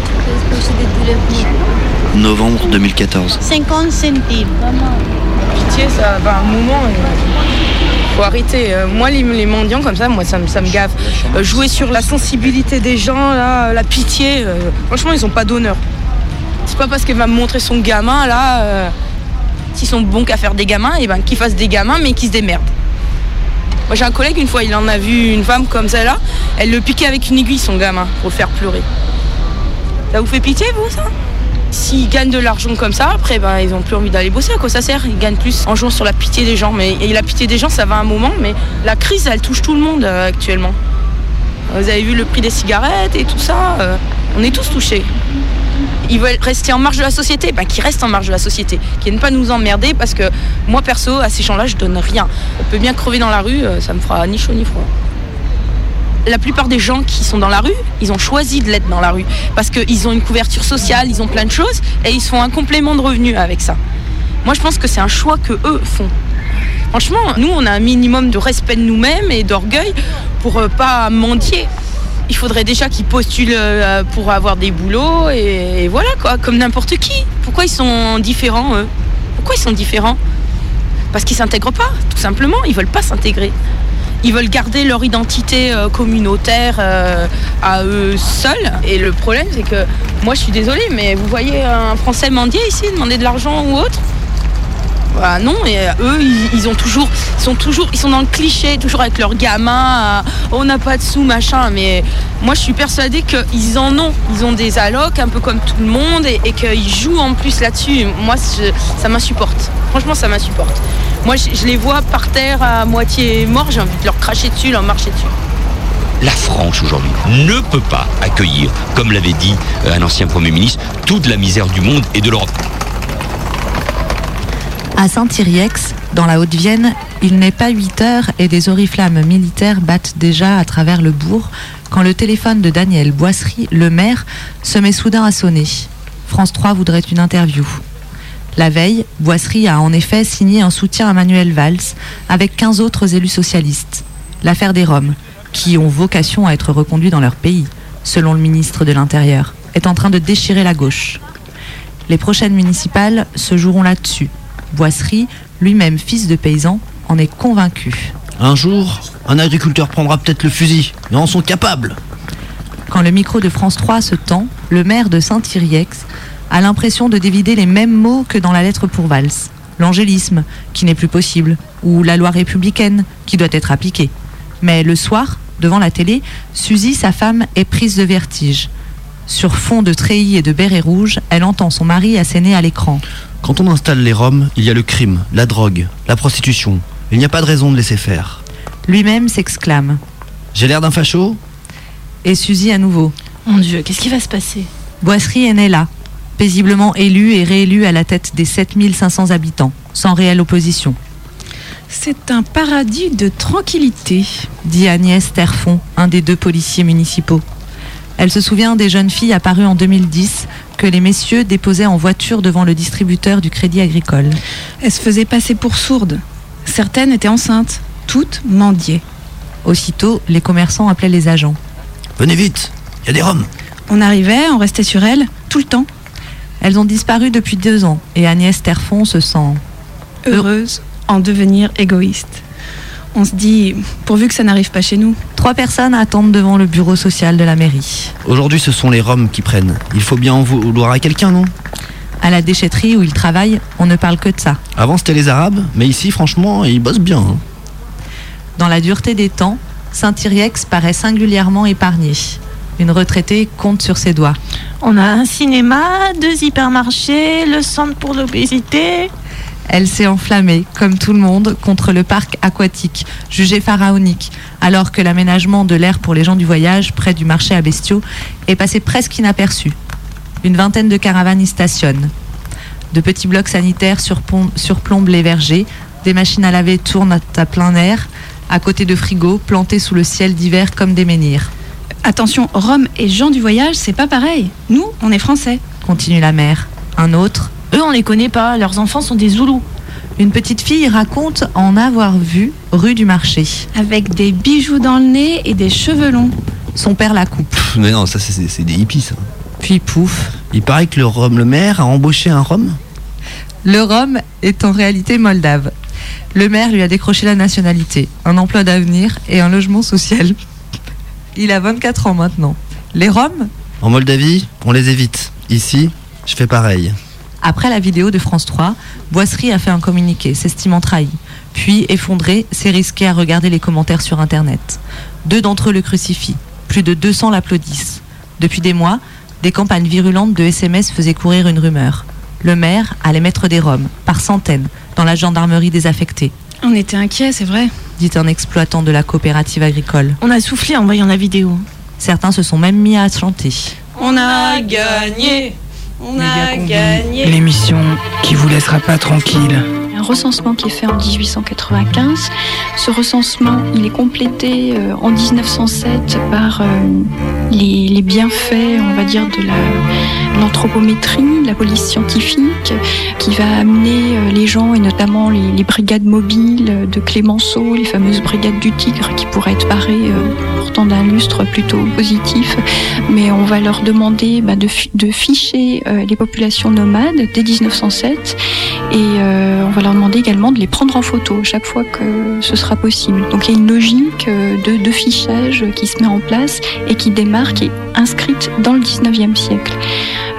novembre 2014. 50 centimes. Pitié, ça va un moment. il Faut arrêter. Euh, Moi, les, les mendiants comme ça, moi, ça, me- ça me gave. Euh, jouer sur la sensibilité des gens, là, la pitié. euh, franchement, ils ont pas d'honneur. Pas parce qu'elle va me montrer son gamin, là, euh, s'ils sont bons qu'à faire des gamins, et ben qu'ils fassent des gamins, mais qu'ils se démerdent. Moi, j'ai un collègue, une fois, il en a vu une femme comme celle-là. Elle le piquait avec une aiguille, son gamin, pour faire pleurer. Ça vous fait pitié, vous, ça? S'ils gagnent de l'argent comme ça, après, ben, ils ont plus envie d'aller bosser. À quoi ça sert? Ils gagnent plus en jouant sur la pitié des gens. Mais et la pitié des gens, ça va un moment. Mais la crise, elle touche tout le monde euh, actuellement. Vous avez vu le prix des cigarettes et tout ça. euh, on est tous touchés. Ils veulent rester en marge de la société, ben, qu'ils restent en marge de la société, qu'ils ne pas nous emmerder parce que moi perso, à ces gens-là, je donne rien. On peut bien crever dans la rue, euh, ça me fera ni chaud ni froid. La plupart des gens qui sont dans la rue, ils ont choisi de l'être dans la rue parce qu'ils ont une couverture sociale, ils ont plein de choses et ils font un complément de revenus avec ça. Moi, je pense que c'est un choix que eux font. Franchement, nous, on a un minimum de respect de nous-mêmes et d'orgueil pour euh, pas mendier. Il faudrait déjà qu'ils postulent euh, pour avoir des boulots et, voilà quoi, comme n'importe qui. Pourquoi ils sont différents eux? Pourquoi ils sont différents? Parce qu'ils s'intègrent pas, tout simplement. Ils veulent pas s'intégrer. Ils veulent garder leur identité euh, communautaire euh, à eux seuls. Et le problème, c'est que moi, je suis désolée, mais vous voyez un Français mendier ici, demander de l'argent ou autre? Bah non, et euh, eux, ils, ont toujours, sont toujours, ils sont dans le cliché, toujours avec leurs gamins. euh, on n'a pas de sous, machin. Mais moi, je suis persuadée qu'ils en ont. Ils ont des allocs, un peu comme tout le monde, et, qu'ils jouent en plus là-dessus. Moi, ça m'insupporte. Franchement, ça m'insupporte. Moi, je, les vois par terre à moitié morts. J'ai envie de leur cracher dessus, leur marcher dessus. La France aujourd'hui ne peut pas accueillir, comme l'avait dit euh, un ancien Premier ministre, toute la misère du monde et de l'Europe. À Saint-Iriex, dans la Haute-Vienne, il n'est pas 8 heures et des oriflammes militaires battent déjà à travers le bourg quand le téléphone de Daniel Boisserie, le maire, se met soudain à sonner. France 3 voudrait une interview. La veille, Boisserie a en effet signé un soutien à Manuel Valls avec 15 autres élus socialistes. L'affaire des Roms, qui ont vocation à être reconduits dans leur pays, selon le ministre de l'Intérieur, est en train de déchirer la gauche. Les prochaines municipales se joueront là-dessus. Boisserie, lui-même fils de paysan, en est convaincu. Un jour, un agriculteur prendra peut-être le fusil. Ils en sont capables. Quand le micro de France 3 se tend, le maire de Saint-Iriex a l'impression de dévider les mêmes mots que dans la lettre pour Valls. L'angélisme, qui n'est plus possible, ou la loi républicaine, qui doit être appliquée. Mais le soir, devant la télé, Suzy, sa femme, est prise de vertige. Sur fond de treillis et de bérets rouges, elle entend son mari asséner à l'écran. Quand on installe les Roms, il y a le crime, la drogue, la prostitution. Il n'y a pas de raison de laisser faire. Lui-même s'exclame. J'ai l'air d'un facho Et Suzy à nouveau. Mon Dieu, qu'est-ce qui va se passer? Boisserie est né là, paisiblement élu et réélu à la tête des 7500 habitants, sans réelle opposition. C'est un paradis de tranquillité. dit Agnès Terfond, un des deux policiers municipaux. Elle se souvient des jeunes filles apparues en 2010 que les messieurs déposaient en voiture devant le distributeur du Crédit Agricole. Elles se faisaient passer pour sourdes. Certaines étaient enceintes. Toutes mendiaient. Aussitôt, les commerçants appelaient les agents. Venez vite, il y a des Roms. On arrivait, on restait sur elles, tout le temps. Elles ont disparu depuis deux ans et Agnès Terfond se sent Heureuse en devenir égoïste. On se dit, pourvu que ça n'arrive pas chez nous. Trois personnes attendent devant le bureau social de la mairie. Aujourd'hui, ce sont les Roms qui prennent. Il faut bien en vouloir à quelqu'un, non? À la déchetterie où ils travaillent, on ne parle que de ça. Avant, c'était les Arabes, mais ici, franchement, ils bossent bien. hein. Dans la dureté des temps, Saint-Iriex paraît singulièrement épargné. Une retraitée compte sur ses doigts. On a un cinéma, deux hypermarchés, le centre pour l'obésité. Elle s'est enflammée, comme tout le monde, contre le parc aquatique, jugé pharaonique, alors que l'aménagement de l'air pour les gens du voyage, près du marché à bestiaux, est passé presque inaperçu. Une vingtaine de caravanes y stationnent. De petits blocs sanitaires surplombent les vergers, des machines à laver tournent à plein air, à côté de frigos plantés sous le ciel d'hiver comme des menhirs. Attention, Rome et gens du voyage, c'est pas pareil. Nous, on est français. Continue la mère. Un autre. Eux, on les connaît pas, leurs enfants sont des Zoulous. Une petite fille raconte en avoir vu rue du marché. Avec des bijoux dans le nez et des cheveux longs. Son père la coupe. Pff, mais non, ça, c'est- des hippies, ça. Puis pouf. Il paraît que le Rome, le maire, a embauché un Rome. Le Rome est en réalité moldave. Le maire lui a décroché la nationalité, un emploi d'avenir et un logement social. Il a 24 ans maintenant. Les Roms, En Moldavie, on les évite. Ici, je fais pareil. Après la vidéo de France 3, Boisserie a fait un communiqué, s'estimant trahi. Puis, effondré, s'est risqué à regarder les commentaires sur Internet. Deux d'entre eux le crucifient. Plus de 200 l'applaudissent. Depuis des mois, des campagnes virulentes de SMS faisaient courir une rumeur. Le maire allait mettre des Roms, par centaines, dans la gendarmerie désaffectée, On était inquiets, c'est vrai. dit un exploitant de la coopérative agricole. On a soufflé en voyant la vidéo. Certains se sont même mis à chanter. On a gagné On a gagné L'émission qui vous laissera pas tranquille. Un recensement qui est fait en 1895. Ce recensement, il est complété euh, en 1907 par euh, les, bienfaits, on va dire, de la- l'anthropométrie, la police scientifique, qui va amener euh, les gens, et notamment les, brigades mobiles de Clémenceau, les fameuses brigades du Tigre, qui pourraient être parées pourtant d'un lustre plutôt positif, mais on va leur demander bah, de, de ficher les populations nomades dès 1907 et on va leur demander également de les prendre en photo chaque fois que ce sera possible. Donc il y a une logique euh, de, de fichage qui se met en place et qui démarre, qui est inscrite dans le 19e siècle.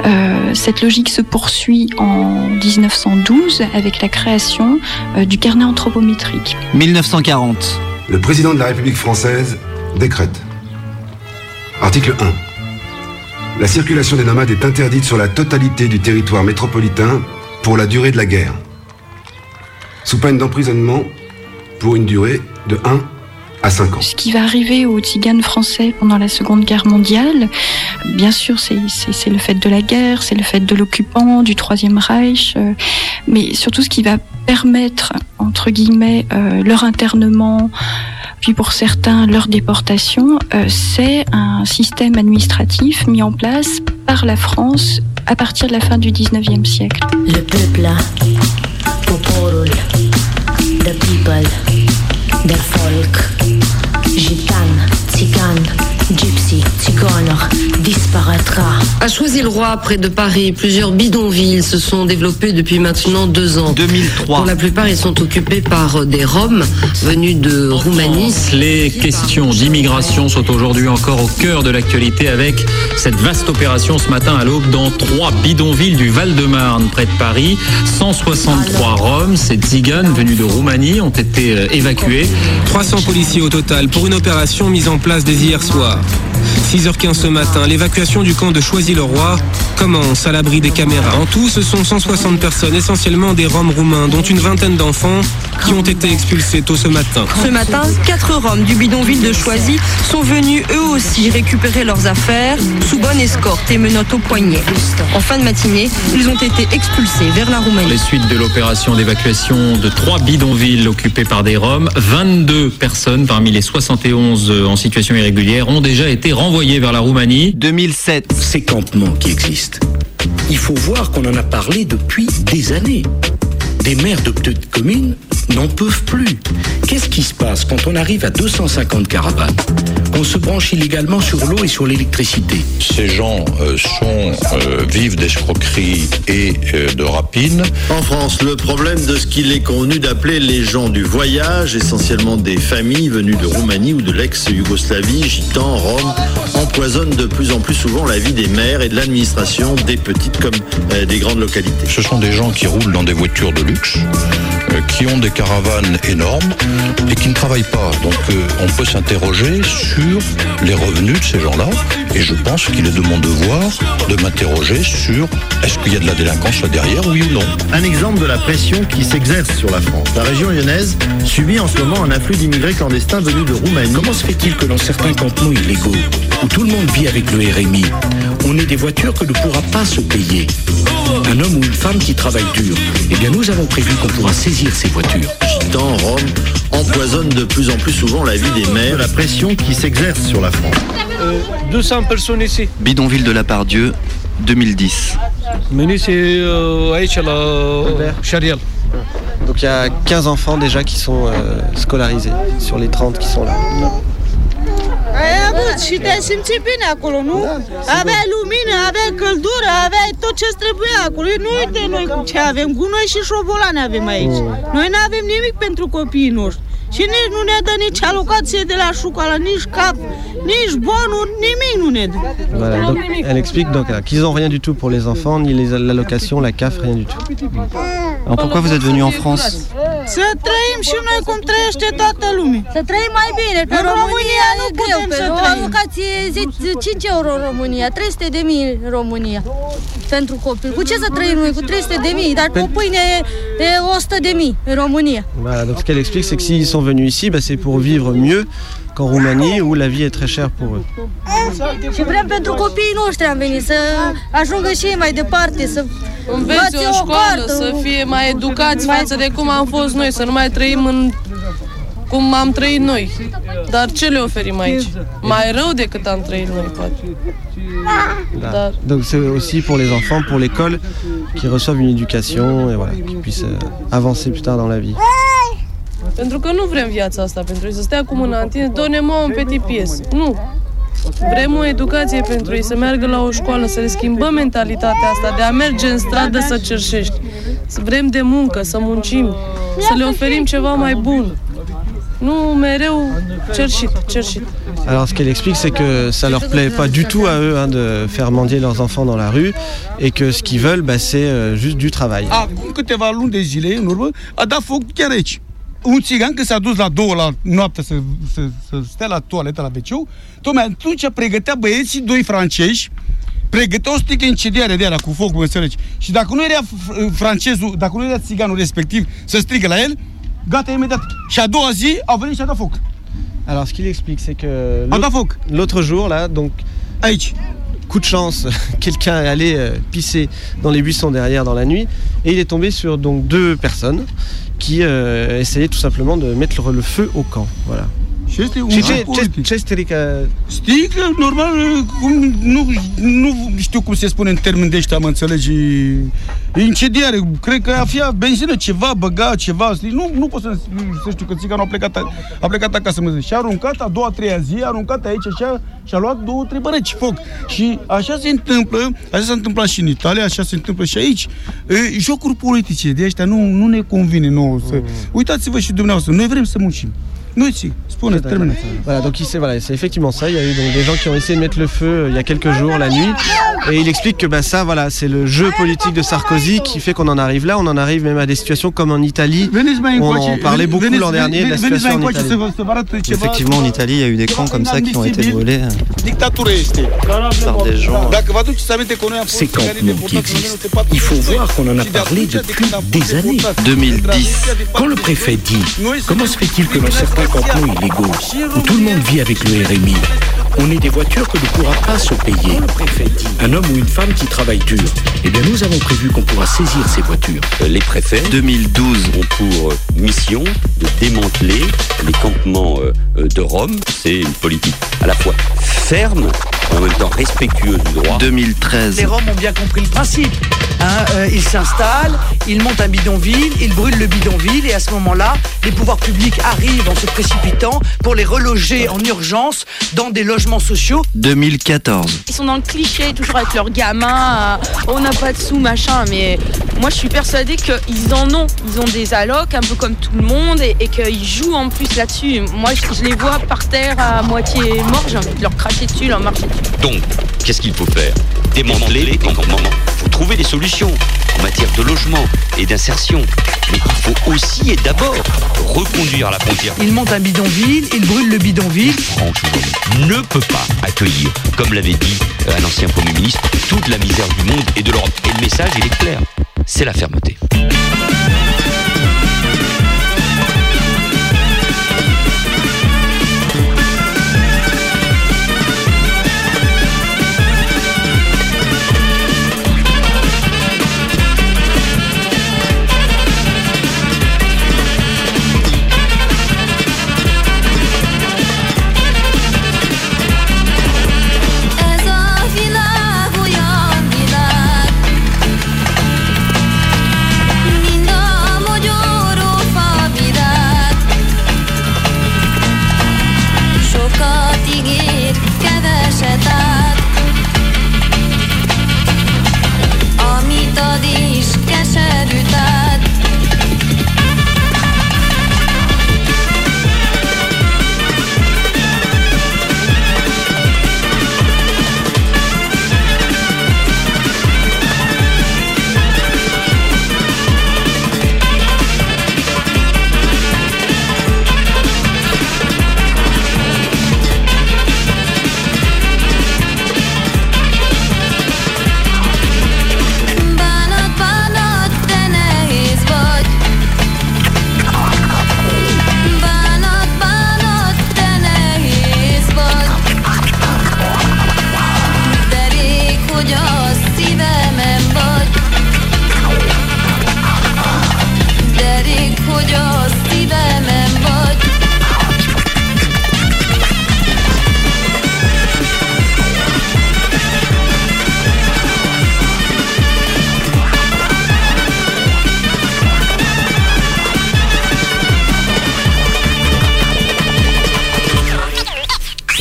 Euh, cette logique se poursuit en 1912 avec la création euh, du carnet anthropométrique. 1940. Le président de la République française décrète. Article 1. La circulation des nomades est interdite sur la totalité du territoire métropolitain pour la durée de la guerre. Sous peine d'emprisonnement pour une durée de 1 à 5 ans. Ce qui va arriver aux tziganes français pendant la Seconde Guerre mondiale, bien sûr, c'est le fait de la guerre, c'est le fait de l'occupant, du Troisième Reich, euh, mais surtout ce qui va permettre, entre guillemets, euh, leur internement, puis pour certains, leur déportation, euh, c'est un système administratif mis en place par la France à partir de la fin du 19e siècle. Le peuple, poporul, the people, der Volk, gitan, țigan, gypsy, țigană, disparaîtra. À Choisy-le-Roi, près de Paris, plusieurs bidonvilles se sont développés depuis maintenant deux ans. 2003. Pour la plupart, ils sont occupés par des Roms venus de Roumanie. Les questions d'immigration sont aujourd'hui encore au cœur de l'actualité avec cette vaste opération ce matin à l'aube dans trois bidonvilles du Val-de-Marne, près de Paris. 163 Roms, ces tziganes venus de Roumanie, ont été euh, évacués. 300 policiers au total pour une opération mise en place dès hier soir. i don't love 6h15 ce matin, l'évacuation du camp de Choisy-le-Roi commence à l'abri des caméras. En tout, ce sont 160 personnes, essentiellement des Roms roumains, dont une vingtaine d'enfants qui ont été expulsés tôt ce matin. Ce matin, quatre Roms du bidonville de Choisy sont venus eux aussi récupérer leurs affaires sous bonne escorte et menottes au poignet. En fin de matinée, ils ont été expulsés vers la Roumanie. Les suites de l'opération d'évacuation de trois bidonvilles occupés par des Roms, 22 personnes parmi les 71 en situation irrégulière ont déjà été renvoyées vers la Roumanie. 2007. Ces campements qui existent, il faut voir qu'on en a parlé depuis des années. Des maires de petites communes n'en peuvent plus. Qu'est-ce qui se passe quand on arrive à 250 caravanes? On se branche illégalement sur l'eau et sur l'électricité. Ces gens euh, sont euh, vivent d'escroqueries et euh, de rapines. En France, le problème de ce qu'il est convenu d'appeler les gens du voyage, essentiellement des familles venues de Roumanie ou de l'ex-Yougoslavie, gitans, roms, empoisonne de plus en plus souvent la vie des maires et de l'administration des petites comme euh, des grandes localités. Ce sont des gens qui roulent dans des voitures de luxe, euh, qui ont des caravanes énormes et qui ne travaillent pas. Donc euh, on peut s'interroger sur les revenus de ces gens-là et je pense qu'il est de mon devoir de m'interroger sur est-ce qu'il y a de la délinquance là derrière, oui ou non. Un exemple de la pression qui s'exerce sur la France. La région lyonnaise subit en ce moment un afflux d'immigrés clandestins venus de Roumanie. Comment se fait-il que dans certains campements illégaux, où tout le monde vit avec le RMI, on ait des voitures que ne pourra pas se payer Un homme ou une femme qui travaille dur. Eh bien, nous avons prévu qu'on pourra saisir ces voitures. Gitans, roms, empoisonnent de plus en plus souvent la vie des maires. La pression qui s'exerce sur la France. 200 personnes ici. Bidonville de la Pardieu, 2010. Mais c'est euh, Charial. Donc il y a 15 enfants déjà qui sont euh, scolarisés sur les 30 qui sont là. Avut și te-ai simțit bine acolo, nu? Aveai lumină, aveai căldură, aveai tot ce trebuia acolo. Nu uite noi ce avem, gunoi și șobolane avem aici. Noi nu avem nimic pentru copiii noștri. Și nici nu ne dă nici alocație de la școală, nici cap, nici bonuri, nimic nu ne dă. Voilà, donc, elle explique donc qu'ils n'ont rien du tout pour les enfants, ni les l'allocation, la CAF, rien du tout. Alors pourquoi vous êtes venu en France? Să trăim și noi cum trăiește toată lumea. Să trăim mai bine, că În în România România nu e greu, putem pe să o trăim. alocație zi 5 euro în România, 300 de mii în România pentru copil. Cu ce să trăim noi? Cu 300 de mii, dar cu pâine e 100 de mii în România. Voilà, donc ce qu'elle explique, c'est que s'ils sont venus ici, bah, c'est pour vivre mieux qu'en Roumanie, où la vie est très chère pour eux. Și vrem pentru copiii noștri am venit să ajungă și ei mai departe, să Învețe o școală, să fie mai educați față de cum am fost noi, să nu mai trăim în cum am trăit noi. Dar ce le oferim aici? Mai rău decât am trăit noi, poate. Là. Donc c'est aussi pour les enfants, pour l'école, qui reçoivent une éducation et voilà, qui puissent euh, avancer plus tard dans la vie. Pentru că nu vrem viața asta, pentru ei să stea cu mâna întins, done mă un petit pies. Nu. Vrem o educație pentru ei, să meargă la o școală, să le schimbăm mentalitatea asta de a merge în stradă să cerșești. Să vrem de muncă, să muncim, să le oferim ceva mai bun. Alors ce qu'elle explique, c'est que ça leur plaît pas du tout à eux hein, de faire mendier leurs enfants dans la rue et que ce qu'ils veulent, bah, c'est euh, juste du travail. Un țigan când s-a dus la două la noapte să, să, să stea la toaletă, la wc tocmai atunci pregătea băieții, doi francezi, pregăteau o sticlă incendiară de aia cu foc, mă înțelegi. Și dacă nu era francezul, dacă nu era țiganul respectiv să strigă la el, gata imediat. Și a doua zi au venit și a dat foc. Alors ce qu'il explique, c'est que l'autre- l'autre jour, là, donc, coup de chance, quelqu'un est allé euh, pisser dans les buissons derrière dans la nuit et il est tombé sur donc deux personnes qui euh, essayaient tout simplement de mettre le, le feu au camp. Voilà. Și este un Și joc ce, ce, politic. ce strică? Sticlă, normal, cum, nu, nu știu cum se spune în termeni de ăștia, mă înțelegi, incendiare, cred că a fi benzină, ceva, băga, ceva, știi? nu, nu pot să, să știu că țiganul a plecat, a plecat acasă, mă zic. și a aruncat a doua, treia zi, a aruncat aici așa și a luat două, trei bărăci foc. Și așa se întâmplă, așa s-a întâmplat și în Italia, așa se întâmplă și aici. E, jocuri politice de ăștia nu, nu ne convine nouă să... Uitați-vă și dumneavoastră, noi vrem să muncim. Noi ți, spune. Voilà, donc c'est effectivement ça. Il y a eu des gens qui ont essayé de mettre le feu euh, il y a quelques jours, la nuit, Et il explique que bah, ça, voilà, c'est le jeu politique de Sarkozy qui fait qu'on en arrive là. On en arrive même à des situations comme en Italie. On en parlait beaucoup l'an dernier de la situation en Italie. Effectivement, en Italie, il y a eu des camps comme ça qui ont été brûlés par des gens. Ces campements qui existent, il faut voir qu'on en a parlé depuis des années. 2010. Quand le préfet dit comment se fait-il que dans certains campements illégaux, où tout le monde vit avec le RMI, on ait des voitures que ne pourra pas se payer Un homme ou une femme qui travaille dur. Eh bien, nous avons prévu qu'on pourra saisir ces voitures. Les préfets 2012 ont pour mission de démanteler les campements euh, de Rome. C'est une politique à la fois ferme en même temps respectueuse du droit. 2013. Les Roms ont bien compris le principe. Hein, euh, ils s'installent, ils montent un bidonville, ils brûlent le bidonville et à ce moment-là, les pouvoirs publics arrivent en se précipitant pour les reloger en urgence dans des logements sociaux. 2014. Ils sont dans le cliché, toujours avec leurs gamins, euh, on n'a pas de sous, machin, mais moi je suis persuadée qu'ils en ont. Ils ont des allocs, un peu comme tout le monde, et, et qu'ils jouent en plus là-dessus. Moi je, je les vois par terre à moitié morts, j'ai envie de leur cracher dessus, leur marcher dessus. Donc, qu'est-ce qu'il faut faire? Démanteler les campements. Il faut trouver des solutions en matière de logement et d'insertion. Mais il faut aussi et d'abord reconduire la frontière. Ils montent un bidonville, ils brûlent le bidonville. Franchement, ne peut pas accueillir, comme l'avait dit un ancien Premier ministre, toute la misère du monde et de l'Europe. Et le message, il est clair. C'est la fermeté.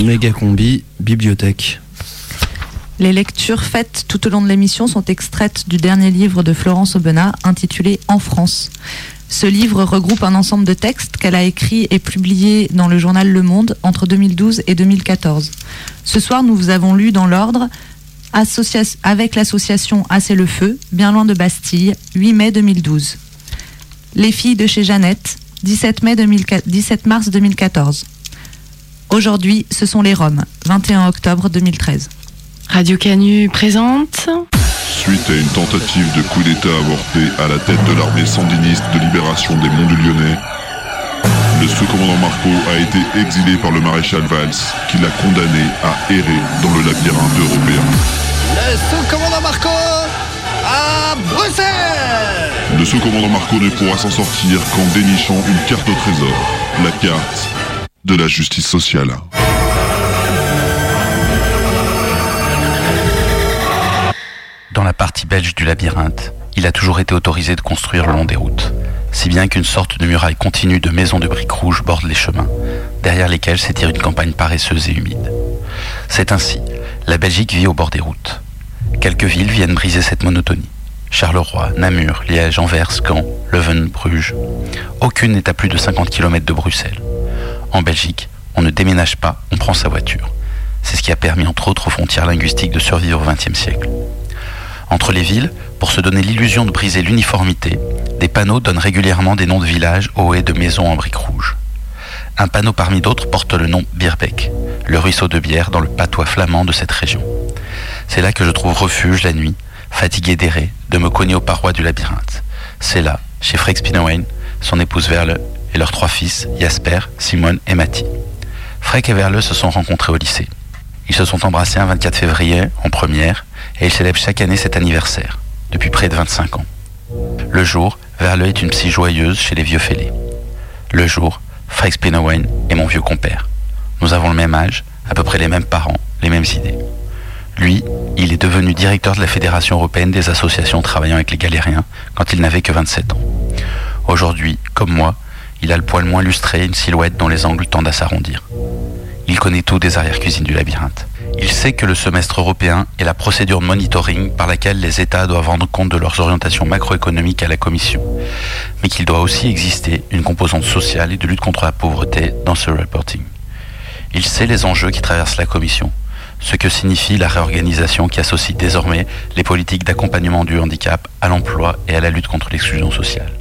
Méga bibliothèque. Les lectures faites tout au long de l'émission sont extraites du dernier livre de Florence Aubenas intitulé En France. Ce livre regroupe un ensemble de textes qu'elle a écrits et publiés dans le journal Le Monde entre 2012 et 2014. Ce soir, nous vous avons lu dans l'ordre avec l'association Assez le Feu, bien loin de Bastille, 8 mai 2012. Les filles de chez Jeannette, 17, mai 2004 17 mars 2014. Aujourd'hui, ce sont les Roms, 21 octobre 2013. Radio Canu présente. Suite à une tentative de coup d'État avorté à la tête de l'armée sandiniste de libération des Monts du Lyonnais, le sous-commandant Marco a été exilé par le maréchal Valls, qui l'a condamné à errer dans le labyrinthe européen. Le sous-commandant Marco à Bruxelles Le sous-commandant Marco ne pourra s'en sortir qu'en dénichant une carte au trésor, la carte de la justice sociale. Dans la partie belge du labyrinthe, il a toujours été autorisé de construire le long des routes, si bien qu'une sorte de muraille continue de maisons de briques rouges borde les chemins, derrière lesquels s'étire une campagne paresseuse et humide. C'est ainsi, la Belgique vit au bord des routes. Quelques villes viennent briser cette monotonie. Charleroi, Namur, Liège, Anvers, Caen, Leuven, Bruges. Aucune n'est à plus de 50 km de Bruxelles. En Belgique, on ne déménage pas, on prend sa voiture. C'est ce qui a permis entre autres aux frontières linguistiques de survivre au XXe siècle. Entre les villes, pour se donner l'illusion de briser l'uniformité, des panneaux donnent régulièrement des noms de villages aux haies de maisons en briques rouges. Un panneau parmi d'autres porte le nom Birbeck, le ruisseau de bière dans le patois flamand de cette région. C'est là que je trouve refuge la nuit, fatigué d'errer, de me cogner aux parois du labyrinthe. C'est là, chez Frex Pinowen, son épouse Verle et leurs trois fils, Jasper, Simone et Matti. Freck et Verle se sont rencontrés au lycée. Ils se sont embrassés un 24 février, en première, et ils célèbrent chaque année cet anniversaire, depuis près de 25 ans. Le jour, Verle est une psy joyeuse chez les vieux fêlés. Le jour, Frex Pinowen est mon vieux compère. Nous avons le même âge, à peu près les mêmes parents, les mêmes idées. Lui, il est devenu directeur de la Fédération européenne des associations travaillant avec les galériens quand il n'avait que 27 ans. Aujourd'hui, comme moi, il a le poil moins lustré, une silhouette dont les angles tendent à s'arrondir. Il connaît tout des arrière-cuisines du labyrinthe. Il sait que le semestre européen est la procédure de monitoring par laquelle les États doivent rendre compte de leurs orientations macroéconomiques à la Commission, mais qu'il doit aussi exister une composante sociale et de lutte contre la pauvreté dans ce reporting. Il sait les enjeux qui traversent la Commission, ce que signifie la réorganisation qui associe désormais les politiques d'accompagnement du handicap à l'emploi et à la lutte contre l'exclusion sociale.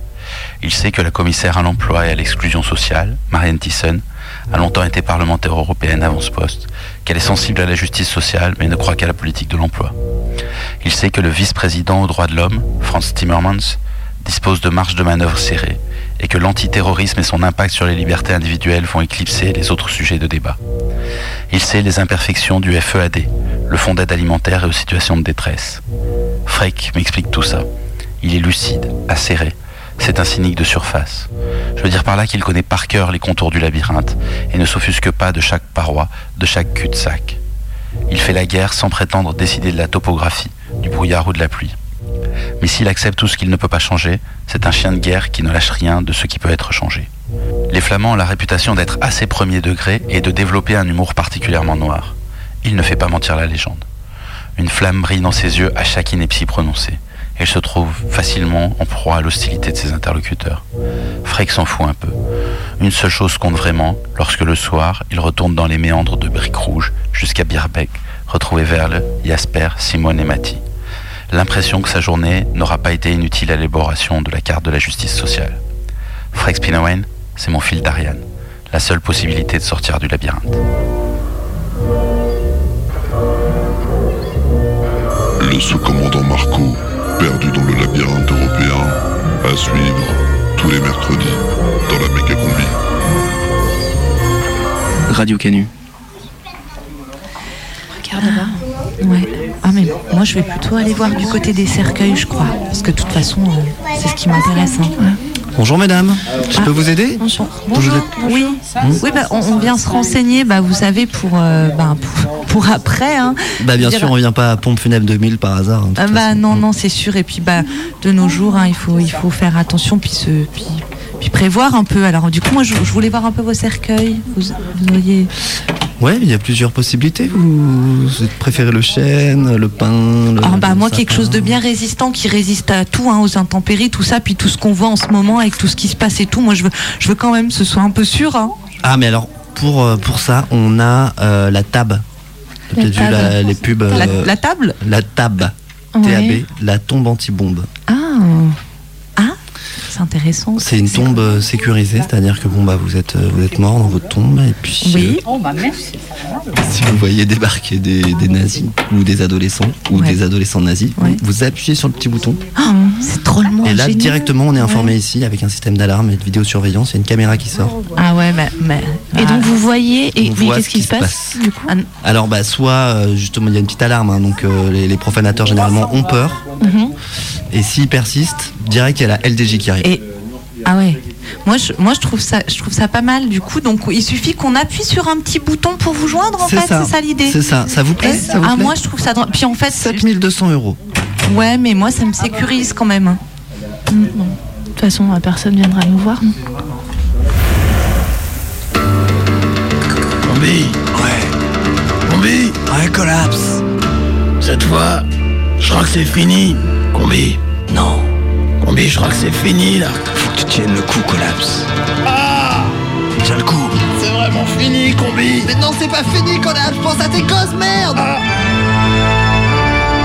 Il sait que la commissaire à l'emploi et à l'exclusion sociale, Marianne Thyssen, a longtemps été parlementaire européenne avant ce poste, qu'elle est sensible à la justice sociale mais ne croit qu'à la politique de l'emploi. Il sait que le vice-président aux droits de l'homme, Franz Timmermans, dispose de marges de manœuvre serrées et que l'antiterrorisme et son impact sur les libertés individuelles vont éclipser les autres sujets de débat. Il sait les imperfections du FEAD, le Fonds d'aide alimentaire et aux situations de détresse. Freck m'explique tout ça. Il est lucide, acéré. C'est un cynique de surface. Je veux dire par là qu'il connaît par cœur les contours du labyrinthe et ne s'offusque pas de chaque paroi, de chaque cul-de-sac. Il fait la guerre sans prétendre décider de la topographie, du brouillard ou de la pluie. Mais s'il accepte tout ce qu'il ne peut pas changer, c'est un chien de guerre qui ne lâche rien de ce qui peut être changé. Les Flamands ont la réputation d'être assez premier degré et de développer un humour particulièrement noir. Il ne fait pas mentir la légende. Une flamme brille dans ses yeux à chaque ineptie prononcée. Elle se trouve facilement en proie à l'hostilité de ses interlocuteurs. Freck s'en fout un peu. Une seule chose compte vraiment, lorsque le soir, il retourne dans les méandres de Briques Rouges jusqu'à Birbeck, retrouver Verle, Jasper, Simone et Mati. L'impression que sa journée n'aura pas été inutile à l'élaboration de la carte de la justice sociale. Freck Spinowen, c'est mon fil d'Ariane, la seule possibilité de sortir du labyrinthe. Le sous-commandant Marco, perdu dans le labyrinthe européen, à suivre tous les mercredis dans la méga combi. Radio Canu. Regarde là. Ouais. Ah mais moi je vais plutôt aller voir du côté des cercueils je crois. Parce que de toute façon euh, c'est ce qui m'intéresse. hein. Bonjour mesdames, je peux vous aider Bonjour. Bonjour. Oui, oui bah, on, on vient se renseigner, bah, vous savez, pour, euh, bah, pour, pour après. Hein. Bah bien Dire- sûr, on vient pas à Pompe Funèbre 2000 par hasard. hein, Ah bah façon. non, non, c'est sûr. Et puis bah de nos jours, hein, il, faut, il faut faire attention, puis, se, puis, puis prévoir un peu. Alors du coup, moi je, je voulais voir un peu vos cercueils. Vous, vous auriez... Ouais, il y a plusieurs possibilités. Vous, vous préférez le chêne, le pin le, Ah bah le moi sapin quelque chose de bien résistant qui résiste à tout, hein, aux intempéries, tout ça, puis tout ce qu'on voit en ce moment avec tout ce qui se passe et tout. Moi je veux, je veux quand même que ce soit un peu sûr. Hein. Ah mais alors pour euh, pour ça, on a euh, la tab. Vous avez vu la- les pubs. La- euh, la table La tab. Ouais. TAB, la tombe anti-bombe. Ah, c'est intéressant. C'est une tombe euh, sécurisée, c'est-à-dire que bon bah vous êtes euh, vous êtes mort dans votre tombe et puis Oui. euh, si vous voyez débarquer des, des nazis ou des adolescents ou des adolescents nazis, vous- vous appuyez sur le petit bouton Ah, c'est drôlement et là génial. directement on est informé ici avec un système d'alarme et de vidéosurveillance, il y a une caméra qui sort. Ah ouais, mais. mais Et donc vous voyez, et On mais voit qu'est-ce ce qui se se passe, passe. du coup? Alors bah soit euh, justement il y a une petite alarme, hein, donc euh, les, les profanateurs généralement ont peur Mhm. Et s'ils persistent, direct il y a la LDJ qui arrive. Et ah ouais. Moi je, moi je trouve ça je trouve ça pas mal du coup donc il suffit qu'on appuie sur un petit bouton pour vous joindre en fait c'est ça l'idée. C'est ça. Ça vous plaît Et- Ça vous Ah moi je trouve ça drôle. puis en fait 7200 euros. ouais mais moi ça me sécurise quand même. hein. Mm, bon. De toute façon, euh, personne viendra nous voir. non Combi Ouais. Combi Ouais, collapse. Cette fois, je crois que c'est fini. Combi Non. Combi, je crois que c'est fini là. Faut que tu tiennes le coup, collapse. Ah tiens le coup. C'est vraiment fini, combi. Mais non, c'est pas fini, Collapse, pense à tes gosses, merde Ah.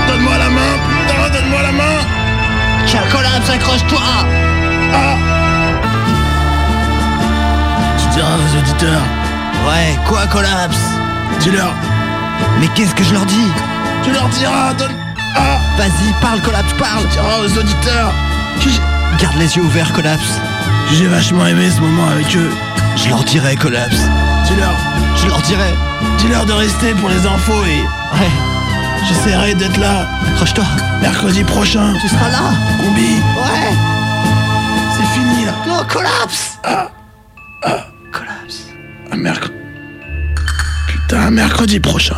Donne-moi la main, putain, donne-moi la main. Tiens, Collapse, accroche-toi Ah. Tu diras aux auditeurs. Ouais, quoi, Collapse? Dis-leur. Mais qu'est-ce que je leur dis? Tu leur diras, donne. Ah. Vas-y, parle, Collapse, parle diras aux auditeurs. Garde les yeux ouverts, Collapse. J'ai vachement aimé ce moment avec eux. Je leur dirai, Collapse. Dis-leur. Je leur dirai. Dis-leur de rester pour les infos et. Ouais. J'essaierai d'être là. Accroche-toi. Mercredi prochain. Tu seras là Combi. Ouais C'est fini là. Non, Collapse Ah. Collapse. Un mercredi. Putain, mercredi prochain.